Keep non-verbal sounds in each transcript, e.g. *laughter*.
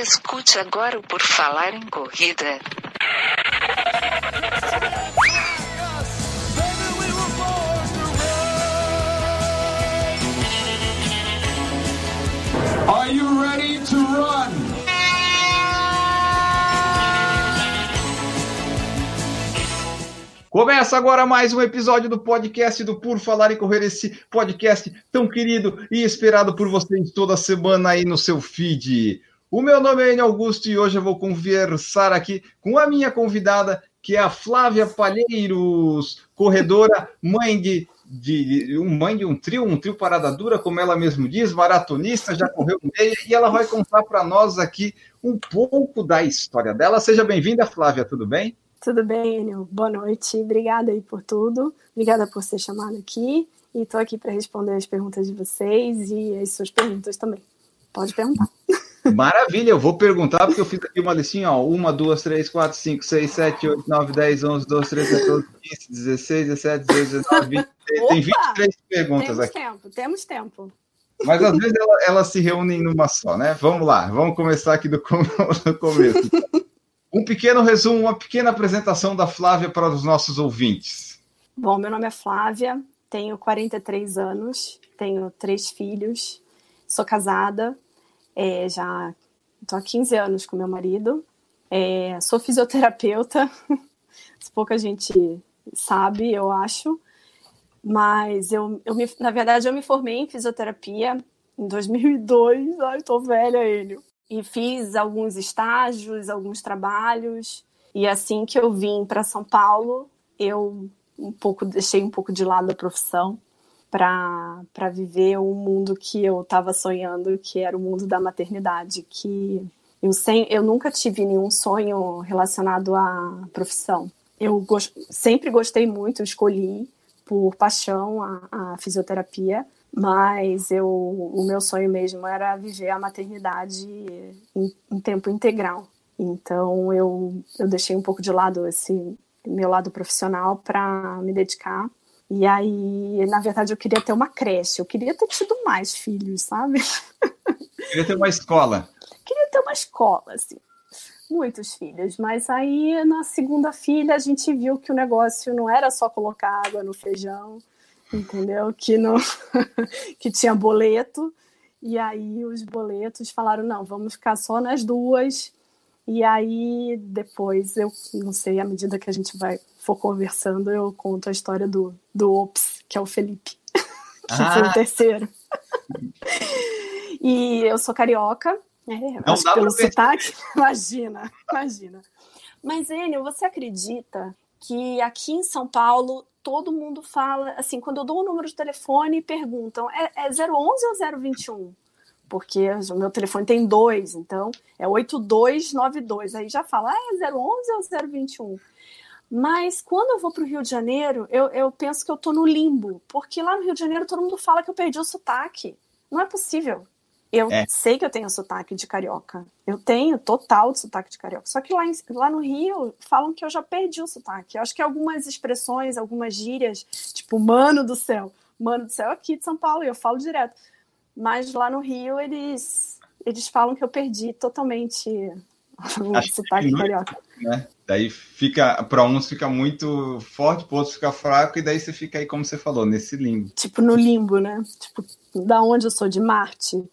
Escute agora o Por Falar em Corrida. Are you ready to run? Começa agora mais um episódio do podcast do Por Falar e Correr, esse podcast tão querido e esperado por vocês toda semana aí no seu feed. O meu nome é Enio Augusto e hoje eu vou conversar aqui com a minha convidada, que é a Flávia Palheiros, corredora, mãe de, de um mãe de um trio, um trio parada dura, como ela mesmo diz, maratonista, já correu meia, e ela vai contar para nós aqui um pouco da história dela. Seja bem-vinda, Flávia, tudo bem? Tudo bem, Enio? Boa noite. Obrigada aí por tudo. Obrigada por ser chamado aqui. E estou aqui para responder as perguntas de vocês e as suas perguntas também. Pode perguntar. *laughs* Maravilha, eu vou perguntar, porque eu fiz aqui uma listinha, ó. Uma, duas, três, quatro, cinco, seis, sete, oito, nove, dez, onze, doze, treze, 14, 15, 16, 17, 18, 19, 20. Tem 23 perguntas temos aqui. tempo, temos tempo. Mas às vezes elas ela se reúnem numa só, né? Vamos lá, vamos começar aqui do, com- *laughs* do começo. Um pequeno resumo, uma pequena apresentação da Flávia para os nossos ouvintes. Bom, meu nome é Flávia, tenho 43 anos, tenho três filhos, sou casada, é, já estou há 15 anos com meu marido, é, sou fisioterapeuta, *laughs* pouca gente sabe, eu acho, mas eu, eu me, na verdade eu me formei em fisioterapia em 2002, *laughs* ai, tô velha, ele. E fiz alguns estágios, alguns trabalhos, e assim que eu vim para São Paulo, eu um pouco deixei um pouco de lado a profissão para viver um mundo que eu estava sonhando, que era o mundo da maternidade, que eu, sem, eu nunca tive nenhum sonho relacionado à profissão. Eu gos- sempre gostei muito, escolhi por paixão a, a fisioterapia, mas eu, o meu sonho mesmo era viver a maternidade em, em tempo integral. Então eu, eu deixei um pouco de lado esse meu lado profissional para me dedicar. E aí, na verdade, eu queria ter uma creche, eu queria ter tido mais filhos, sabe? Queria ter uma escola. *laughs* queria ter uma escola, assim. Muitos filhos, mas aí na segunda filha a gente viu que o negócio não era só colocar água no feijão, entendeu? Que não *laughs* que tinha boleto. E aí os boletos falaram: "Não, vamos ficar só nas duas". E aí depois eu não sei, à medida que a gente vai for conversando, eu conto a história do do Ops, que é o Felipe, *laughs* que foi Ah. o terceiro. e eu sou carioca, é, Não acho que pelo sotaque. *laughs* Imagina, imagina. Mas, Enio, você acredita que aqui em São Paulo todo mundo fala, assim, quando eu dou o número de telefone, perguntam, é, é 011 ou 021? Porque o meu telefone tem dois, então é 8292. Aí já fala, ah, é 011 ou 021? Mas quando eu vou para o Rio de Janeiro, eu, eu penso que eu tô no limbo, porque lá no Rio de Janeiro todo mundo fala que eu perdi o sotaque. Não é possível. Eu É. sei que eu tenho sotaque de carioca. Eu tenho total de sotaque de carioca. Só que lá, em- lá no Rio falam que eu já perdi o sotaque. Eu acho que algumas expressões, algumas gírias, tipo, mano do céu. Mano do céu é aqui de São Paulo, e eu falo direto. Mas lá no Rio eles, eles falam que eu perdi totalmente o Acho que sotaque diminui. carioca. né? Daí fica, para uns fica muito forte, para outros fica fraco, e daí você fica aí, como você falou, nesse limbo. tipo no limbo, né? Tipo, da onde eu sou, de Marte.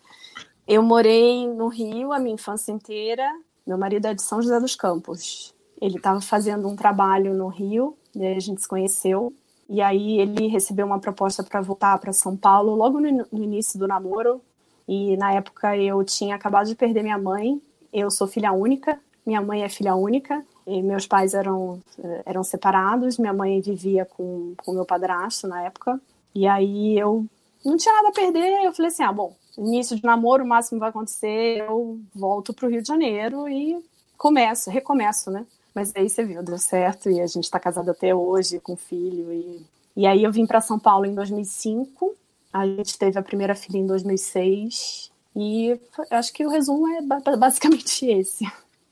Eu morei no Rio a minha infância inteira. Meu marido é de São José dos Campos. Ele estava fazendo um trabalho no Rio, e aí a gente se conheceu. E aí ele recebeu uma proposta para voltar para São Paulo logo no, no início do namoro. E na época eu tinha acabado de perder minha mãe. Eu sou filha única, minha mãe é filha única. E meus pais eram, eh, eram separados, minha mãe vivia com o meu padrasto na época. E aí eu não tinha nada a perder, eu falei assim: ah, bom, início de namoro, o máximo vai acontecer, eu volto pro Rio de Janeiro e começo, recomeço, né? Mas aí você viu, deu certo e a gente tá casado até hoje, com filho. E, e aí eu vim para São Paulo em 2005, a gente teve a primeira filha em 2006. E acho que o resumo é ba- basicamente *laughs* esse.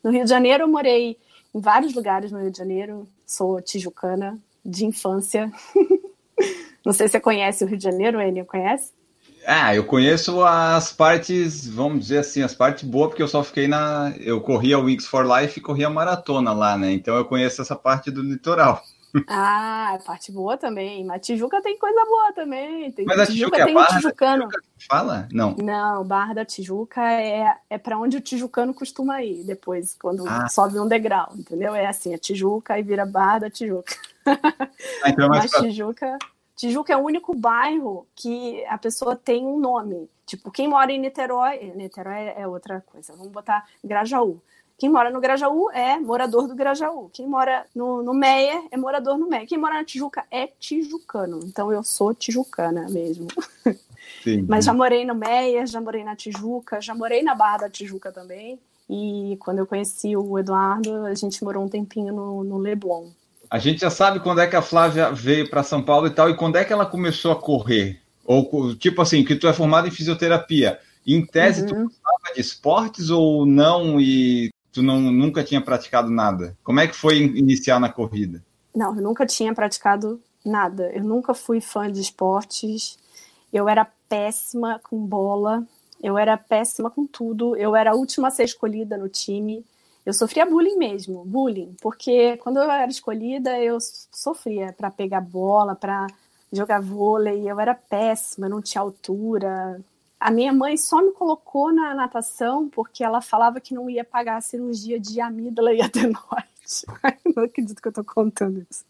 No Rio de Janeiro, eu morei em vários lugares no Rio de Janeiro. Sou tijucana de infância. *laughs* Não sei se você conhece o Rio de Janeiro, Enio, conhece? Ah, eu conheço as partes, vamos dizer assim, as partes boas, porque eu só fiquei na. Eu corri a Wings for Life e corri a maratona lá, né? Então eu conheço essa parte do litoral. *laughs* Ah, a parte boa também. Mas Tijuca tem coisa boa também. Tem, Mas a Tijuca, Tijuca é a Barra Tijucano. Tijuca fala? Não. Não, Barra da Tijuca é, é para onde o tijucano costuma ir depois, quando ah. sobe um degrau, entendeu? É assim, a Tijuca e vira Barra da Tijuca. Ah, então é Mas pra... Tijuca, Tijuca é o único bairro que a pessoa tem um nome. Tipo, quem mora em Niterói, Niterói é outra coisa. Vamos botar Grajaú. Quem mora no Grajaú é morador do Grajaú. Quem mora no, no Meier é morador no Meier. Quem mora na Tijuca é tijucano. Então eu sou tijucana mesmo. Sim. *laughs* Mas já morei no Meier, já morei na Tijuca, já morei na Barra da Tijuca também. E quando eu conheci o Eduardo, a gente morou um tempinho no, no Leblon. A gente já sabe quando é que a Flávia veio para São Paulo e tal, e quando é que ela começou a correr? Ou tipo assim, que tu é formada em fisioterapia. Em tese, uhum. tu gostava de esportes ou não? E tu não, nunca tinha praticado nada. Como é que foi iniciar na corrida? Não, eu nunca tinha praticado nada. Eu nunca fui fã de esportes. Eu era péssima com bola. Eu era péssima com tudo. Eu era a última a ser escolhida no time. Eu sofria bullying mesmo, bullying, porque quando eu era escolhida, eu sofria para pegar bola, para jogar vôlei. Eu era péssima, não tinha altura, a minha mãe só me colocou na natação porque ela falava que não ia pagar a cirurgia de amígdala e *laughs* adenoide. não acredito que eu tô contando isso.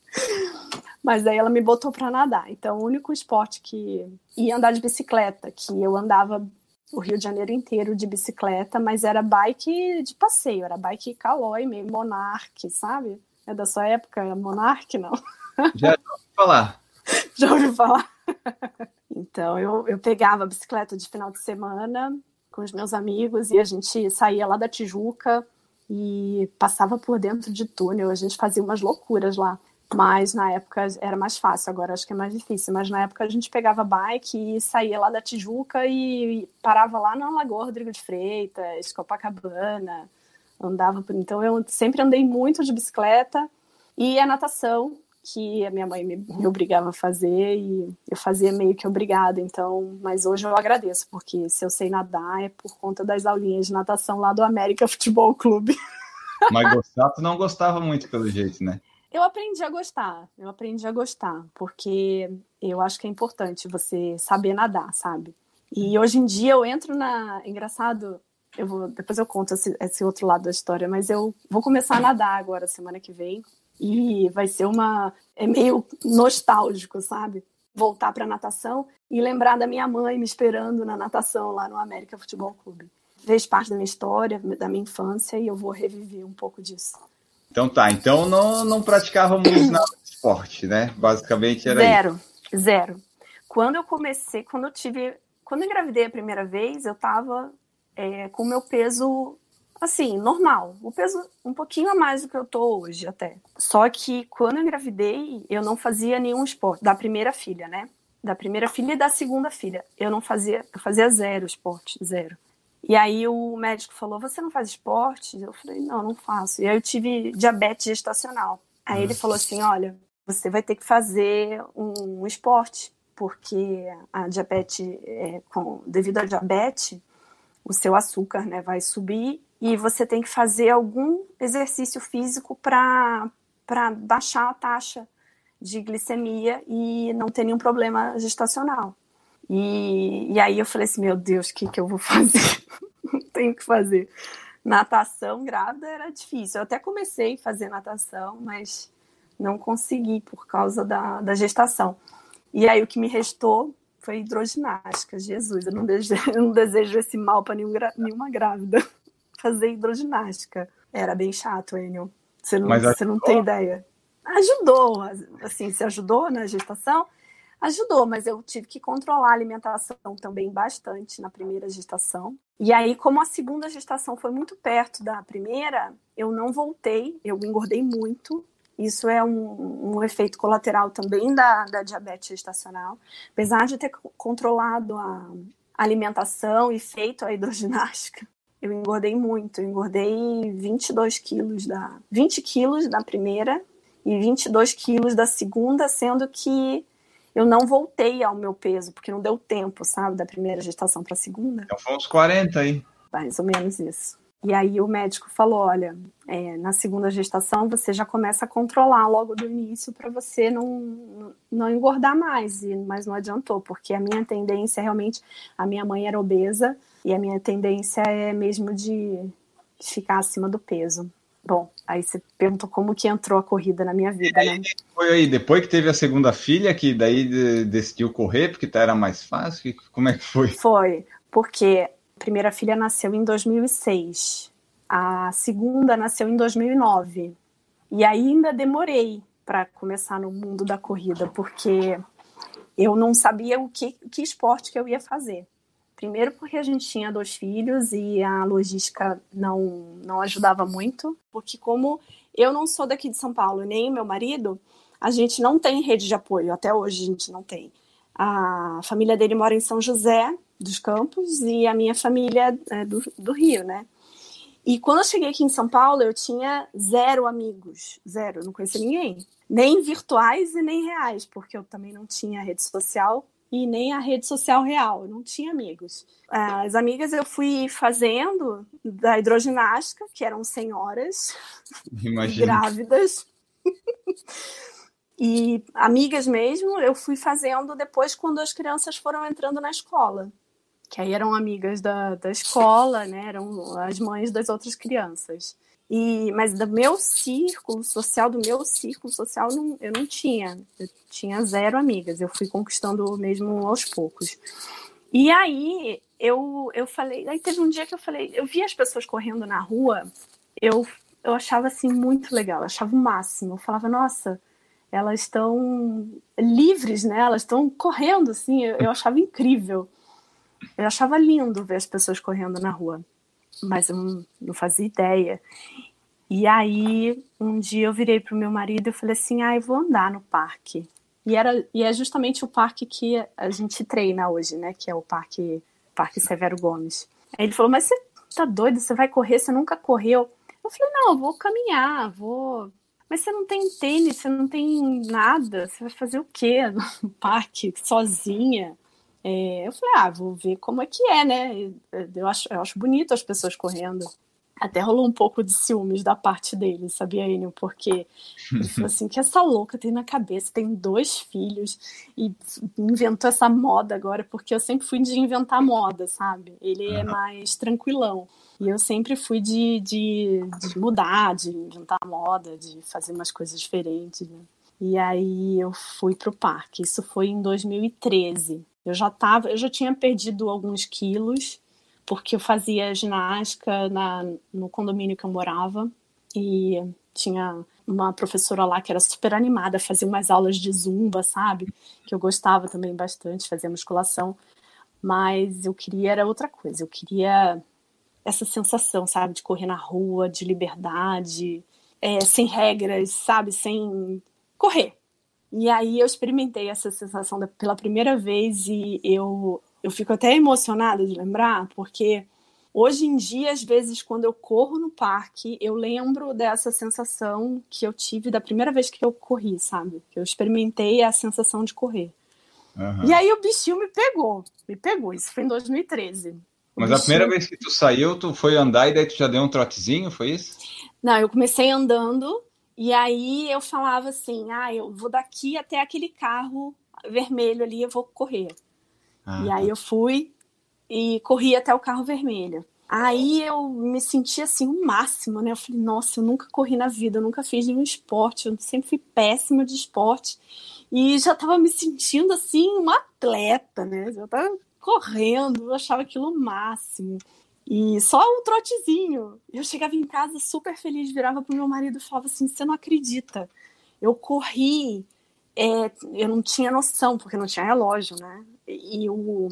Mas daí ela me botou para nadar. Então, o único esporte que ia andar de bicicleta, que eu andava o Rio de Janeiro inteiro de bicicleta, mas era bike de passeio, era bike Caloi, meio Monarch, sabe? É da sua época, Monarch, não? *laughs* Já ouvi falar. *laughs* Já ouvi falar? *laughs* Então eu, eu pegava a bicicleta de final de semana com os meus amigos e a gente saía lá da Tijuca e passava por dentro de túnel. A gente fazia umas loucuras lá. Mas na época era mais fácil, agora acho que é mais difícil. Mas na época a gente pegava bike e saía lá da Tijuca e parava lá na Lagoa Rodrigo de Freitas, Copacabana, andava por. Então eu sempre andei muito de bicicleta e a natação que a minha mãe me, me, obrigava a fazer e eu fazia meio que obrigada, então, mas hoje eu agradeço, porque se eu sei nadar é por conta das aulinhas de natação lá do América Futebol Clube. Mas gostar, tu não gostava muito pelo jeito, né? Eu aprendi a gostar, eu aprendi a gostar, porque eu acho que é importante você saber nadar, sabe? E hoje em dia eu entro na. Engraçado, eu vou, depois eu conto esse, esse outro lado da história, mas eu vou começar a nadar agora, semana que vem, e vai ser uma. É meio nostálgico, sabe? Voltar para natação e lembrar da minha mãe me esperando na natação lá no América Futebol Clube. Fez parte da minha história, da minha infância e eu vou reviver um pouco disso. Então tá, então não, não praticávamos *coughs* nada de esporte, né? Basicamente era Zero, isso. zero. Quando eu comecei, quando eu tive. Quando eu engravidei a primeira vez, eu tava é, com o meu peso assim, normal. O peso um pouquinho a mais do que eu tô hoje até. Só que quando eu engravidei, eu não fazia nenhum esporte. Da primeira filha, né? Da primeira filha e da segunda filha. Eu não fazia, eu fazia zero esporte, zero. E aí o médico falou: Você não faz esporte? Eu falei: Não, não faço. E aí eu tive diabetes gestacional. Aí ele falou assim: Olha, você vai ter que fazer um, um esporte, porque a diabetes, é, com, devido à diabetes, o seu açúcar né, vai subir e você tem que fazer algum exercício físico para baixar a taxa de glicemia e não ter nenhum problema gestacional. E, e aí eu falei assim, meu Deus, o que, que eu vou *laughs* fazer? Tenho que fazer. Natação grávida era difícil. Eu até comecei a fazer natação, mas não consegui por causa da, da gestação. E aí o que me restou foi hidroginástica. Jesus, eu não desejo, *laughs* eu não desejo esse mal para nenhuma grávida *laughs* fazer hidroginástica. Era bem chato, Enio. Você não, você não tem ideia. Ajudou, assim, se ajudou na gestação? Ajudou, mas eu tive que controlar a alimentação também bastante na primeira gestação. E aí, como a segunda gestação foi muito perto da primeira, eu não voltei, eu engordei muito. Isso é um, um efeito colateral também da, da diabetes gestacional. Apesar de ter controlado a alimentação e feito a hidroginástica, eu engordei muito. Eu engordei 22 quilos da. 20 quilos da primeira e 22 quilos da segunda, sendo que eu não voltei ao meu peso, porque não deu tempo, sabe, da primeira gestação para a segunda. Então foi uns 40 aí. Mais ou menos isso. E aí o médico falou: olha, é, na segunda gestação você já começa a controlar logo do início para você não, não engordar mais. E, mas não adiantou, porque a minha tendência realmente, a minha mãe era obesa e a minha tendência é mesmo de, de ficar acima do peso. Bom, aí você perguntou como que entrou a corrida na minha vida, aí, né? Foi aí, depois que teve a segunda filha, que daí decidiu correr, porque era mais fácil? Como é que foi? Foi, porque a primeira filha nasceu em 2006, a segunda nasceu em 2009. E ainda demorei para começar no mundo da corrida, porque eu não sabia o que, que esporte que eu ia fazer. Primeiro porque a gente tinha dois filhos e a logística não, não ajudava muito, porque como eu não sou daqui de São Paulo, nem meu marido, a gente não tem rede de apoio, até hoje a gente não tem. A família dele mora em São José dos Campos e a minha família é do, do Rio, né? E quando eu cheguei aqui em São Paulo, eu tinha zero amigos, zero, não conhecia ninguém, nem virtuais e nem reais, porque eu também não tinha rede social e nem a rede social real, eu não tinha amigos. As amigas eu fui fazendo da hidroginástica, que eram senhoras *laughs* grávidas. e amigas mesmo, eu fui fazendo depois quando as crianças foram entrando na escola. Que aí eram amigas da, da escola, né? Eram as mães das outras crianças. E, mas do meu círculo social, do meu círculo social, não, eu não tinha. Eu tinha zero amigas. Eu fui conquistando mesmo aos poucos. E aí eu, eu falei, aí teve um dia que eu falei, eu vi as pessoas correndo na rua, eu, eu achava assim muito legal, achava o máximo. Eu falava, nossa, elas estão livres, né? Elas estão correndo, assim, eu, eu achava incrível. Eu achava lindo ver as pessoas correndo na rua mas eu não, fazia ideia. E aí, um dia eu virei para o meu marido e falei assim: ah, eu vou andar no parque. E, era, e é justamente o parque que a gente treina hoje, né? Que é o Parque, parque Severo Gomes. Aí ele falou: Mas você tá doido? Você vai correr? Você nunca correu? Eu falei: Não, eu vou caminhar, vou. Mas você não tem tênis, você não tem nada. Você vai fazer o quê *laughs* no parque, sozinha? É, eu falei, ah, vou ver como é que é, né? Eu acho, eu acho bonito as pessoas correndo. Até rolou um pouco de ciúmes da parte dele, sabia, Enio? Porque ele falou assim: que essa louca tem na cabeça, tem dois filhos e inventou essa moda agora, porque eu sempre fui de inventar moda, sabe? Ele é mais tranquilão. E eu sempre fui de, de, de mudar, de inventar moda, de fazer umas coisas diferentes. Né? E aí eu fui pro parque. Isso foi em 2013. Eu já tava, eu já tinha perdido alguns quilos, porque eu fazia ginástica na, no condomínio que eu morava e tinha uma professora lá que era super animada, fazia umas aulas de zumba, sabe? Que eu gostava também bastante, fazia musculação, mas eu queria era outra coisa, eu queria essa sensação, sabe, de correr na rua, de liberdade, é, sem regras, sabe, sem correr, e aí eu experimentei essa sensação pela primeira vez e eu, eu fico até emocionada de lembrar, porque hoje em dia, às vezes, quando eu corro no parque, eu lembro dessa sensação que eu tive da primeira vez que eu corri, sabe? Que eu experimentei a sensação de correr. Uhum. E aí o bichinho me pegou, me pegou. Isso foi em 2013. Mas a primeira vez que tu saiu, tu foi andar e daí tu já deu um trotezinho, foi isso? Não, eu comecei andando e aí eu falava assim: ah, eu vou daqui até aquele carro vermelho ali, eu vou correr. Ah, e aí tá. eu fui e corri até o carro vermelho. Aí eu me senti assim o máximo, né? Eu falei, nossa, eu nunca corri na vida, eu nunca fiz nenhum esporte, eu sempre fui péssima de esporte. E já tava me sentindo assim, uma atleta, né? Já tava correndo, eu achava aquilo o máximo. E só um trotezinho. Eu chegava em casa super feliz, virava pro meu marido e falava assim: Você não acredita? Eu corri, é, eu não tinha noção, porque não tinha relógio, né? E o,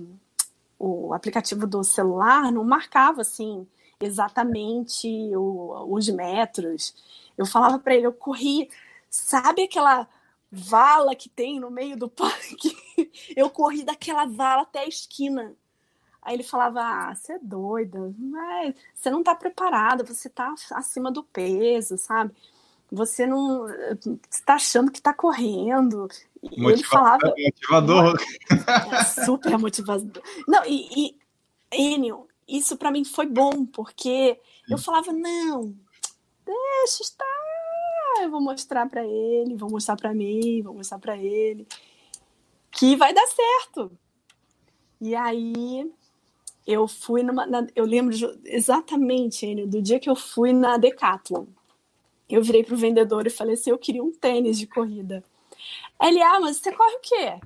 o aplicativo do celular não marcava assim exatamente o, os metros. Eu falava para ele: Eu corri, sabe aquela vala que tem no meio do *laughs* parque? Eu corri daquela vala até a esquina. Aí ele falava: Ah, você é doida, mas você não está preparada, você está acima do peso, sabe? Você não está achando que está correndo. E ele falava. Motivador. É, super motivador. Não, e, e Enio, isso para mim foi bom, porque eu falava, não, deixa estar, eu vou mostrar para ele, vou mostrar para mim, vou mostrar para ele, que vai dar certo. E aí eu fui numa. Na, eu lembro exatamente, Enio, do dia que eu fui na Decathlon. Eu virei pro vendedor e falei assim: eu queria um tênis de corrida. Ele, ah, mas você corre o quê?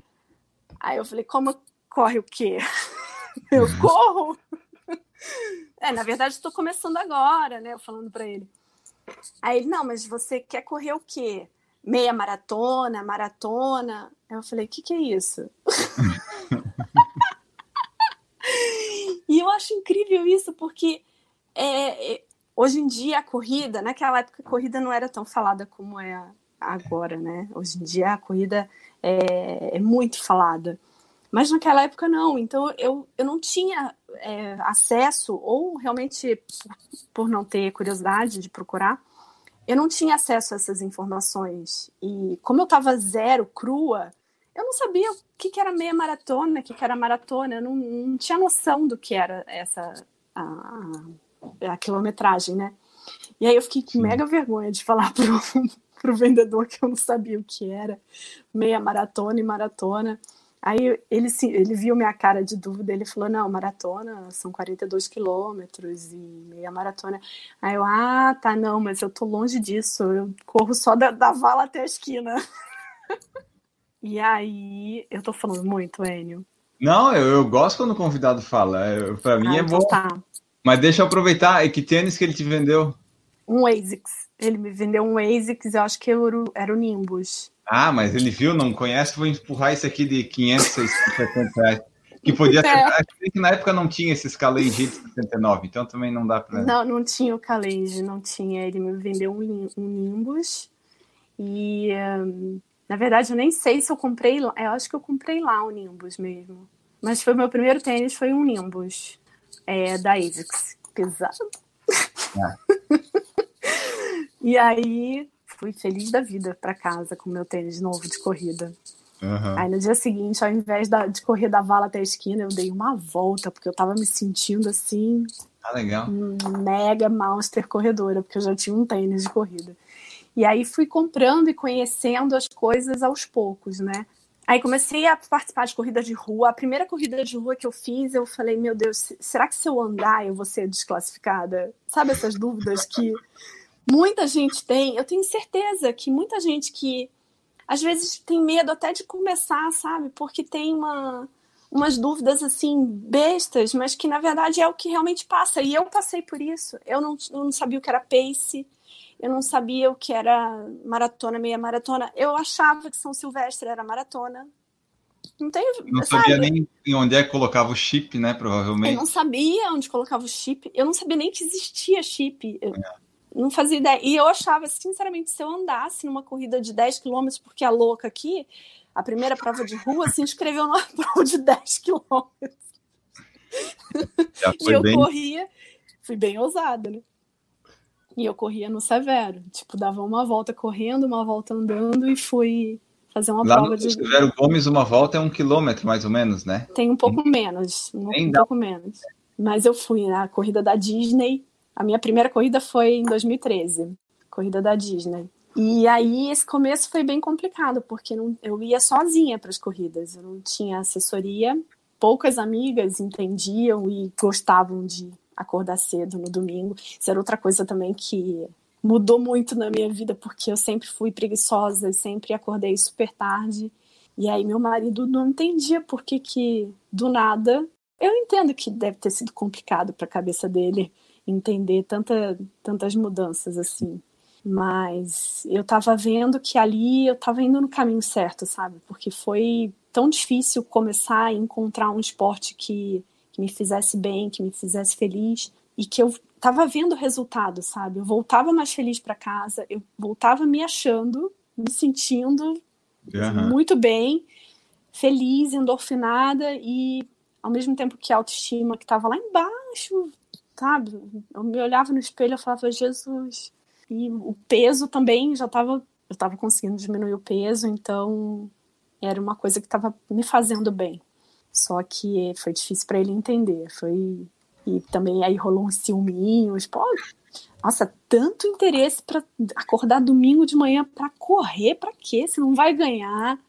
Aí eu falei: como corre o quê? *laughs* eu corro? é, na verdade, estou começando agora, né? Falando para ele. Aí ele, não, mas você quer correr o quê? Meia maratona, maratona? Eu falei, o que, que é isso? *laughs* e eu acho incrível isso, porque é, é, hoje em dia a corrida, naquela época a corrida não era tão falada como é agora, né? Hoje em dia a corrida é, é muito falada. Mas naquela época não, então eu, eu não tinha é, acesso, ou realmente por não ter curiosidade de procurar, eu não tinha acesso a essas informações. E como eu estava zero, crua, eu não sabia o que, que era meia maratona, o que, que era maratona, eu não, não tinha noção do que era essa a, a quilometragem, né? E aí eu fiquei com mega vergonha de falar *laughs* pro, pro vendedor que eu não sabia o que era meia maratona e maratona. Aí ele, ele viu minha cara de dúvida, ele falou, não, maratona são 42 quilômetros e meia maratona. Aí eu, ah, tá, não, mas eu tô longe disso, eu corro só da, da vala até a esquina. *laughs* e aí, eu tô falando muito, Enio. Não, eu, eu gosto quando o convidado fala, para mim ah, é então bom. Tá. Mas deixa eu aproveitar, e que tênis que ele te vendeu? Um ASICS. Ele me vendeu um ASICS, eu acho que era o Nimbus. Ah, mas ele viu, não conhece, vou empurrar isso aqui de 500, 670 reais. Que podia *laughs* ser. É. Que na época não tinha esse Calenge de 79, então também não dá para. Não, não tinha o Calenge, não tinha. Ele me vendeu um, um Nimbus. E um, na verdade eu nem sei se eu comprei lá. Eu acho que eu comprei lá o Nimbus mesmo. Mas foi meu primeiro tênis, foi um Nimbus é, da ASICS. Pesado. É. *laughs* e aí fui feliz da vida para casa com meu tênis novo de corrida. Uhum. Aí no dia seguinte, ao invés da, de correr da vala até a esquina, eu dei uma volta, porque eu tava me sentindo assim. Ah, legal. Mega monster corredora, porque eu já tinha um tênis de corrida. E aí fui comprando e conhecendo as coisas aos poucos, né? Aí comecei a participar de corrida de rua. A primeira corrida de rua que eu fiz, eu falei, meu Deus, será que se eu andar eu vou ser desclassificada? Sabe essas dúvidas que muita gente tem, eu tenho certeza que muita gente que às vezes tem medo até de começar, sabe? Porque tem uma, umas dúvidas assim bestas, mas que na verdade é o que realmente passa. E eu passei por isso. Eu não, eu não sabia o que era pace, eu não sabia o que era maratona, meia maratona. Eu achava que São Silvestre era maratona. Não tem, não sabia nem onde é que colocava o chip, né? Provavelmente. Eu não sabia onde colocava o chip. Eu não sabia nem que existia chip. Eu, é. Não fazia ideia. E eu achava, sinceramente, se eu andasse numa corrida de 10 quilômetros, porque a louca aqui, a primeira prova de rua, se inscreveu numa *laughs* prova de 10 quilômetros. e eu bem... corria, fui bem ousada, né? E eu corria no Severo. Tipo, dava uma volta correndo, uma volta andando e fui fazer uma Lá prova no de. Severo Gomes, uma volta é um quilômetro, mais ou menos, né? Tem um pouco menos. Um, um pouco menos. Mas eu fui na corrida da Disney a minha primeira corrida foi em 2013, corrida da Disney. E aí esse começo foi bem complicado, porque não, eu ia sozinha para as corridas, eu não tinha assessoria, poucas amigas entendiam e gostavam de acordar cedo no domingo. Isso era outra coisa também que mudou muito na minha vida, porque eu sempre fui preguiçosa, sempre acordei super tarde. E aí meu marido não entendia por que que do nada, eu entendo que deve ter sido complicado para a cabeça dele entender tanta, tantas mudanças assim. Mas eu estava vendo que ali eu estava indo no caminho certo, sabe? Porque foi tão difícil começar a encontrar um esporte que, que me fizesse bem, que me fizesse feliz e que eu estava vendo o resultado, sabe? Eu voltava mais feliz para casa, eu voltava me achando, me sentindo uhum. muito bem, feliz, endorfinada e ao mesmo tempo que a autoestima que estava lá embaixo sabe? Eu me olhava no espelho e falava, Jesus. E o peso também já estava. Eu estava conseguindo diminuir o peso, então era uma coisa que estava me fazendo bem. Só que foi difícil para ele entender. Foi e também aí rolou uns ciúminhos. Pô, nossa, tanto interesse para acordar domingo de manhã para correr, para quê? Você não vai ganhar.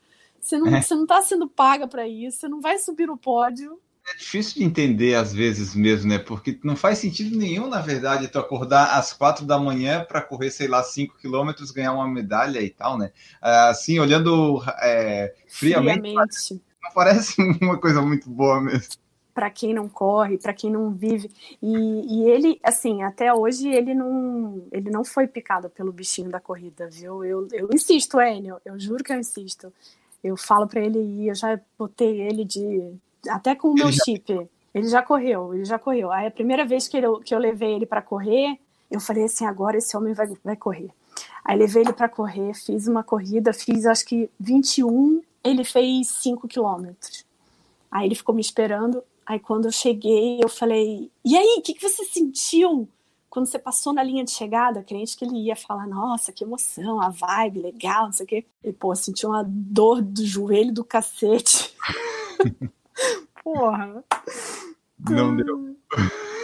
Você não, é. você não tá sendo paga para isso, você não vai subir no pódio. É difícil de entender às vezes mesmo, né? Porque não faz sentido nenhum, na verdade, tu acordar às quatro da manhã para correr, sei lá, cinco quilômetros, ganhar uma medalha e tal, né? Assim, olhando é, friamente, friamente, parece *laughs* uma coisa muito boa mesmo. Para quem não corre, para quem não vive. E, e, ele, assim, até hoje ele não, ele não foi picado pelo bichinho da corrida, viu? Eu, eu insisto, Enio, eu juro que eu insisto. Eu falo para ele ir, eu já botei ele de até com o meu ele chip. Já... Ele já correu, ele já correu. Aí a primeira vez que, ele, que eu levei ele para correr, eu falei assim: agora esse homem vai, vai correr. Aí levei ele para correr, fiz uma corrida, fiz acho que 21, ele fez 5 quilômetros. Aí ele ficou me esperando. Aí quando eu cheguei, eu falei: E aí, o que, que você sentiu? Quando você passou na linha de chegada, crente que ele ia falar: Nossa, que emoção, a vibe, legal, não sei o quê. E, pô, senti uma dor do joelho do cacete. *laughs* Porra. Não deu.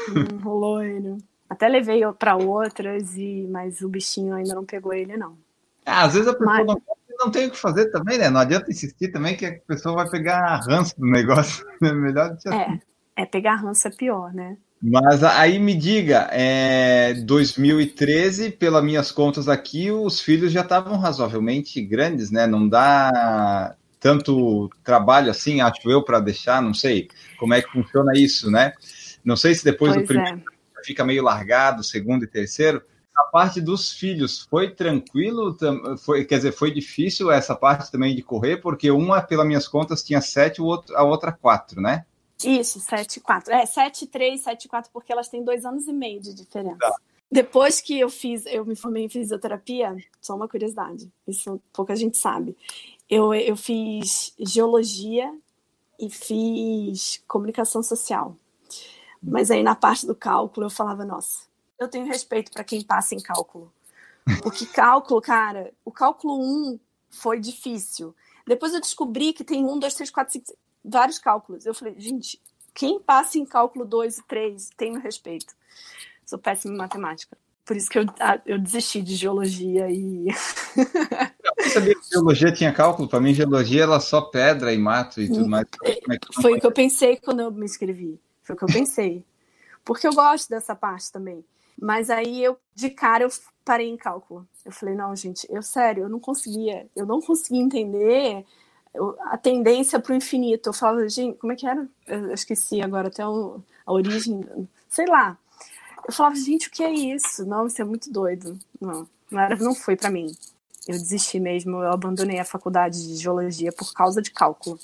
Não rolou ele. Até levei para outras, e mas o bichinho ainda não pegou ele, não. Ah, às vezes a pessoa mas... não, não tem o que fazer também, né? Não adianta insistir também que a pessoa vai pegar ranço do negócio. *laughs* É melhor assim. É, é pegar ranço é pior, né? Mas aí me diga, é 2013, pelas minhas contas aqui, os filhos já estavam razoavelmente grandes, né? Não dá tanto trabalho assim, acho eu, para deixar, não sei como é que funciona isso, né? Não sei se depois pois do primeiro é. fica meio largado, segundo e terceiro. A parte dos filhos foi tranquilo? Foi, quer dizer, foi difícil essa parte também de correr, porque uma, pelas minhas contas, tinha sete, a outra quatro, né? Isso, sete e quatro. É, sete, três, sete e quatro, porque elas têm dois anos e meio de diferença. Tá. Depois que eu fiz, eu me formei em fisioterapia, só uma curiosidade, isso pouca gente sabe. Eu, eu fiz geologia e fiz comunicação social. Mas aí na parte do cálculo eu falava, nossa, eu tenho respeito para quem passa em cálculo. Porque cálculo, cara, o cálculo 1 foi difícil. Depois eu descobri que tem um, dois, três, quatro, cinco, vários cálculos. Eu falei, gente, quem passa em cálculo 2 e 3 tem meu respeito. Sou péssima em matemática. Por isso que eu, eu desisti de geologia e. eu sabia que geologia tinha cálculo. Para mim, geologia era só pedra e mato e tudo mais. É, *laughs* foi o que eu pensei quando eu me inscrevi. Foi o que eu pensei. Porque eu gosto dessa parte também. Mas aí eu, de cara, eu parei em cálculo. Eu falei, não, gente, eu sério, eu não conseguia. Eu não conseguia entender a tendência para o infinito. Eu falava, gente, como é que era? Eu esqueci agora até a origem. Sei lá eu falava, gente, o que é isso? Não, isso é muito doido. Não, não, era, não foi para mim. Eu desisti mesmo, eu abandonei a faculdade de geologia por causa de cálculo.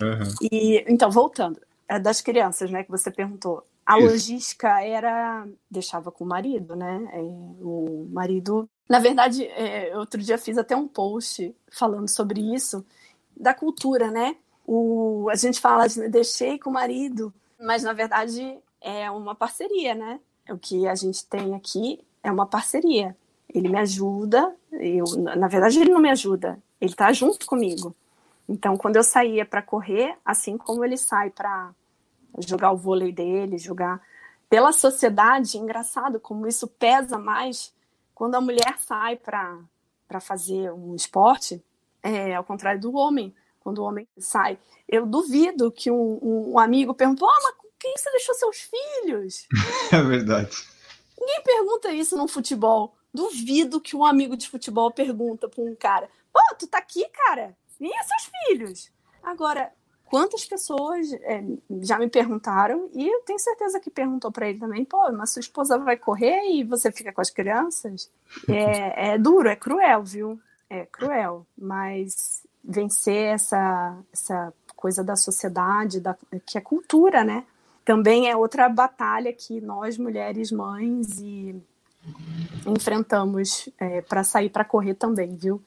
Uhum. E então, voltando, é das crianças, né, que você perguntou. A isso. logística era deixava com o marido, né? É, o marido, na verdade, é, outro dia fiz até um post falando sobre isso da cultura, né? O, a gente fala de deixei com o marido, mas na verdade é uma parceria, né? o que a gente tem aqui é uma parceria. Ele me ajuda, eu, na verdade ele não me ajuda, ele está junto comigo. Então, quando eu saía para correr, assim como ele sai para jogar o vôlei dele, jogar pela sociedade, engraçado como isso pesa mais quando a mulher sai para fazer um esporte, é, ao contrário do homem. Quando o homem sai, eu duvido que um, um amigo perguntou: oh, mas quem você deixou seus filhos? *laughs* É verdade. Ninguém pergunta isso no futebol. Duvido que um amigo de futebol pergunta para um cara: Pô, tu tá aqui, cara? Nem é seus filhos. Agora, quantas pessoas é, já me perguntaram, e eu tenho certeza que perguntou para ele também: Pô, mas sua esposa vai correr e você fica com as crianças? É, é duro, é cruel, viu? É cruel, mas vencer essa, essa coisa da sociedade, da, que é cultura, né? também é outra batalha que nós, mulheres mães, e enfrentamos é, para sair para correr também, viu?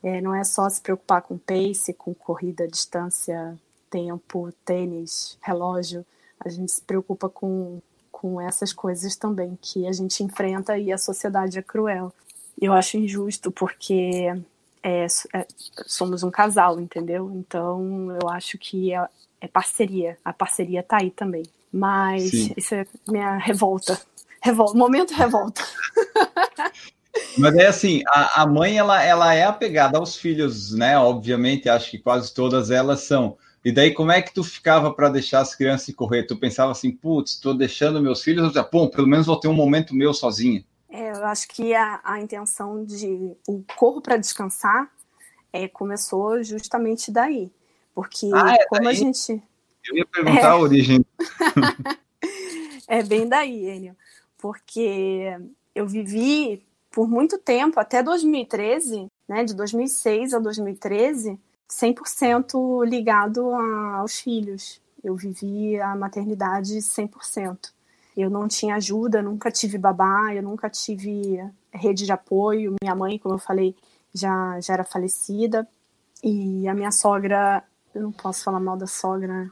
É, não é só se preocupar com pace, com corrida, distância, tempo, tênis, relógio. A gente se preocupa com, com essas coisas também que a gente enfrenta e a sociedade é cruel. Eu acho injusto porque é, é, somos um casal, entendeu? Então eu acho que é, é parceria. A parceria tá aí também. Mas Sim. isso é minha revolta. revolta momento revolta. *laughs* Mas é assim, a, a mãe ela, ela é apegada aos filhos, né? Obviamente, acho que quase todas elas são. E daí, como é que tu ficava para deixar as crianças correr? Tu pensava assim, putz, estou deixando meus filhos, dizia, pô, pelo menos vou ter um momento meu sozinha. É, eu acho que a, a intenção de o corpo para descansar é, começou justamente daí. Porque ah, é como daí? a gente. Eu ia perguntar é... a origem. *laughs* é bem daí, Enio. Porque eu vivi por muito tempo, até 2013, né, de 2006 a 2013, 100% ligado a, aos filhos. Eu vivi a maternidade 100%. Eu não tinha ajuda, nunca tive babá, eu nunca tive rede de apoio. Minha mãe, como eu falei, já, já era falecida. E a minha sogra, eu não posso falar mal da sogra,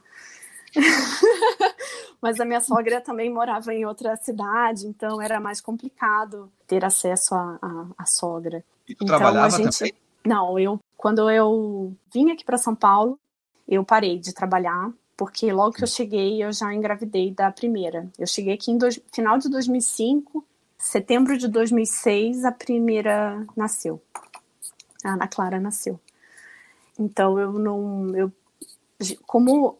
*laughs* mas a minha sogra também morava em outra cidade, então era mais complicado ter acesso à sogra. E tu então, trabalhava gente... também? Não, eu quando eu vim aqui para São Paulo, eu parei de trabalhar, porque logo que eu cheguei, eu já engravidei da primeira. Eu cheguei aqui em dois, final de 2005, setembro de 2006, a primeira nasceu. A Ana Clara nasceu. Então eu não, eu, como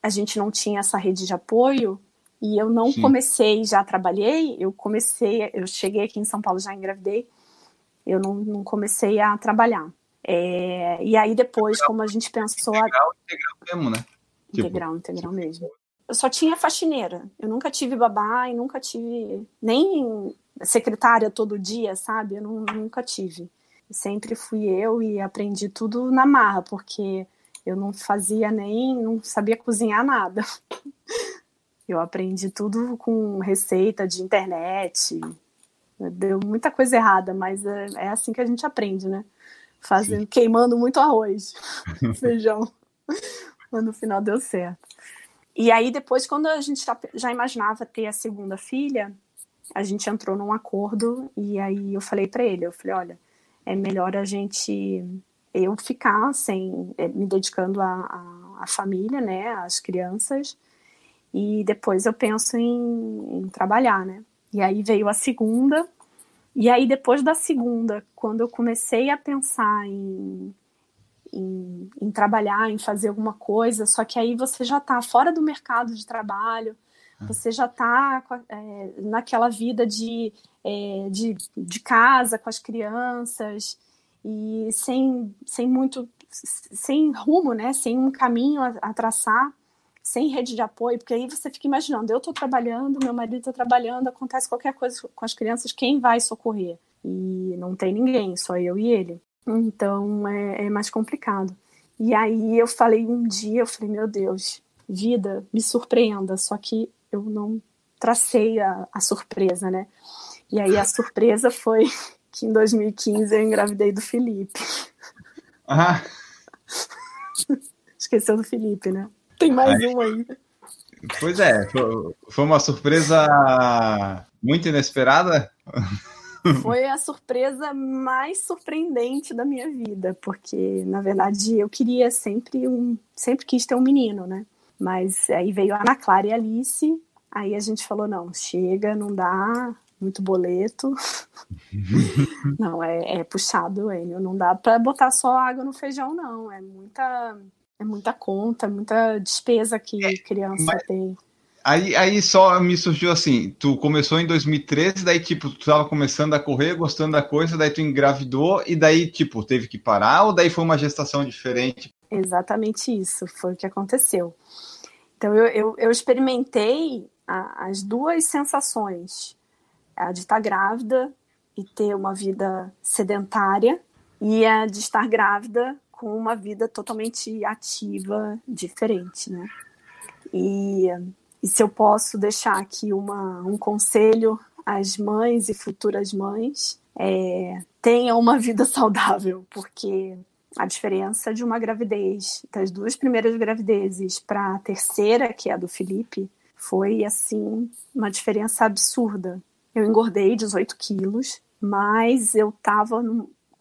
a gente não tinha essa rede de apoio e eu não Sim. comecei, já trabalhei, eu comecei, eu cheguei aqui em São Paulo já engravidei, eu não, não comecei a trabalhar. É, e aí depois, como a gente pensou. Integral, integral mesmo, né? Integral, tipo... integral mesmo. Eu só tinha faxineira. Eu nunca tive babá e nunca tive nem secretária todo dia, sabe? Eu não, nunca tive. Sempre fui eu e aprendi tudo na marra, porque eu não fazia nem, não sabia cozinhar nada. *laughs* Eu aprendi tudo com receita de internet. Deu muita coisa errada, mas é, é assim que a gente aprende, né? Fazendo, Sim. queimando muito arroz, *laughs* feijão. *laughs* Mas no final deu certo. E aí depois, quando a gente já, já imaginava ter a segunda filha, a gente entrou num acordo e aí eu falei para ele, eu falei, olha, é melhor a gente eu ficar sem é, me dedicando à família, né, às crianças, e depois eu penso em, em trabalhar, né. E aí veio a segunda e aí, depois da segunda, quando eu comecei a pensar em, em, em trabalhar, em fazer alguma coisa, só que aí você já está fora do mercado de trabalho, ah. você já está é, naquela vida de, é, de, de casa com as crianças e sem, sem muito sem rumo, né? Sem um caminho a, a traçar sem rede de apoio, porque aí você fica imaginando, eu estou trabalhando, meu marido está trabalhando, acontece qualquer coisa com as crianças, quem vai socorrer? E não tem ninguém, só eu e ele. Então é, é mais complicado. E aí eu falei um dia, eu falei, meu Deus, vida, me surpreenda, só que eu não tracei a, a surpresa, né? E aí a surpresa foi *laughs* que em 2015 eu engravidei do Felipe. Ah. *laughs* Esqueceu do Felipe, né? Tem mais um aí. Pois é, foi uma surpresa muito inesperada. Foi a surpresa mais surpreendente da minha vida, porque na verdade eu queria sempre um, sempre quis ter um menino, né? Mas aí veio a Ana Clara e a Alice, aí a gente falou não, chega, não dá, muito boleto. *laughs* não, é, é puxado, Enio. Não dá para botar só água no feijão, não. É muita é muita conta, muita despesa que é, criança mas... tem. Aí, aí só me surgiu assim, tu começou em 2013, daí tipo, tu tava começando a correr, gostando da coisa, daí tu engravidou e daí tipo, teve que parar ou daí foi uma gestação diferente? Exatamente isso, foi o que aconteceu. Então eu, eu, eu experimentei a, as duas sensações, a de estar grávida e ter uma vida sedentária e a de estar grávida com uma vida totalmente ativa, diferente, né? E, e se eu posso deixar aqui uma, um conselho às mães e futuras mães, é, tenha uma vida *laughs* saudável, porque a diferença de uma gravidez, das duas primeiras gravidezes para a terceira, que é a do Felipe, foi assim uma diferença absurda. Eu engordei 18 quilos, mas eu estava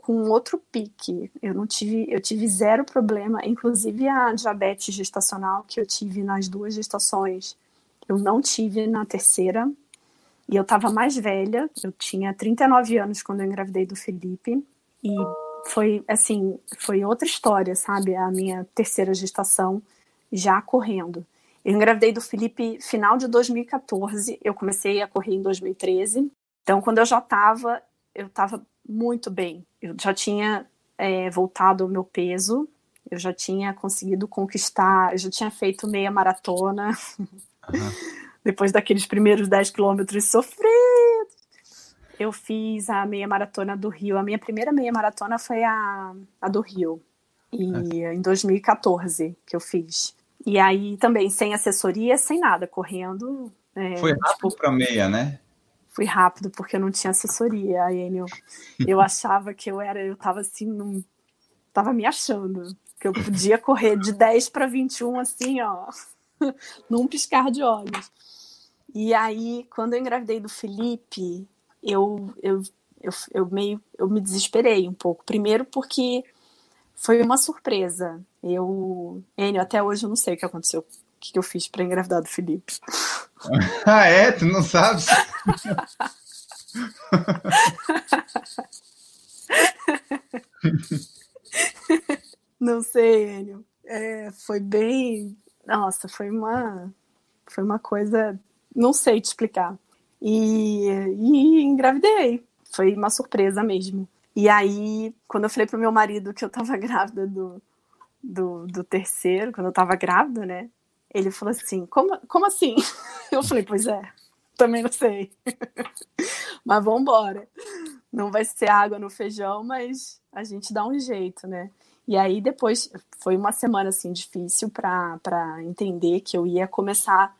com outro pique. Eu não tive, eu tive zero problema, inclusive a diabetes gestacional que eu tive nas duas gestações, eu não tive na terceira. E eu estava mais velha, eu tinha 39 anos quando eu engravidei do Felipe. E foi assim, foi outra história, sabe? A minha terceira gestação já correndo. Eu engravidei do Felipe final de 2014, eu comecei a correr em 2013. Então, quando eu já estava, eu estava muito bem. Eu já tinha é, voltado o meu peso, eu já tinha conseguido conquistar, eu já tinha feito meia maratona. Uhum. *laughs* Depois daqueles primeiros 10 quilômetros sofridos, eu fiz a meia maratona do Rio. A minha primeira meia maratona foi a, a do Rio, e, é. em 2014 que eu fiz. E aí também sem assessoria, sem nada, correndo. É, foi rápido tipo, para meia, né? Fui rápido porque eu não tinha assessoria. Aí eu, eu achava que eu era, eu tava assim, não, tava me achando que eu podia correr de 10 para 21 assim, ó, *laughs* num piscar de olhos. E aí, quando eu engravidei do Felipe, eu, eu, eu, eu meio eu me desesperei um pouco. Primeiro porque foi uma surpresa. Eu, Enio, até hoje eu não sei o que aconteceu, o que eu fiz para engravidar do Felipe. *laughs* ah, é? Tu não sabes? não sei, Enio. É, foi bem. Nossa, foi uma. Foi uma coisa. Não sei te explicar. E, e engravidei. Foi uma surpresa mesmo. E aí, quando eu falei pro meu marido que eu tava *laughs* grávida do, do, do terceiro, quando eu tava grávida, né? Ele falou assim: como, como assim? *laughs* Eu falei: Pois é, também não sei. *laughs* mas vamos embora. Não vai ser água no feijão, mas a gente dá um jeito, né? E aí depois foi uma semana assim difícil para entender que eu ia começar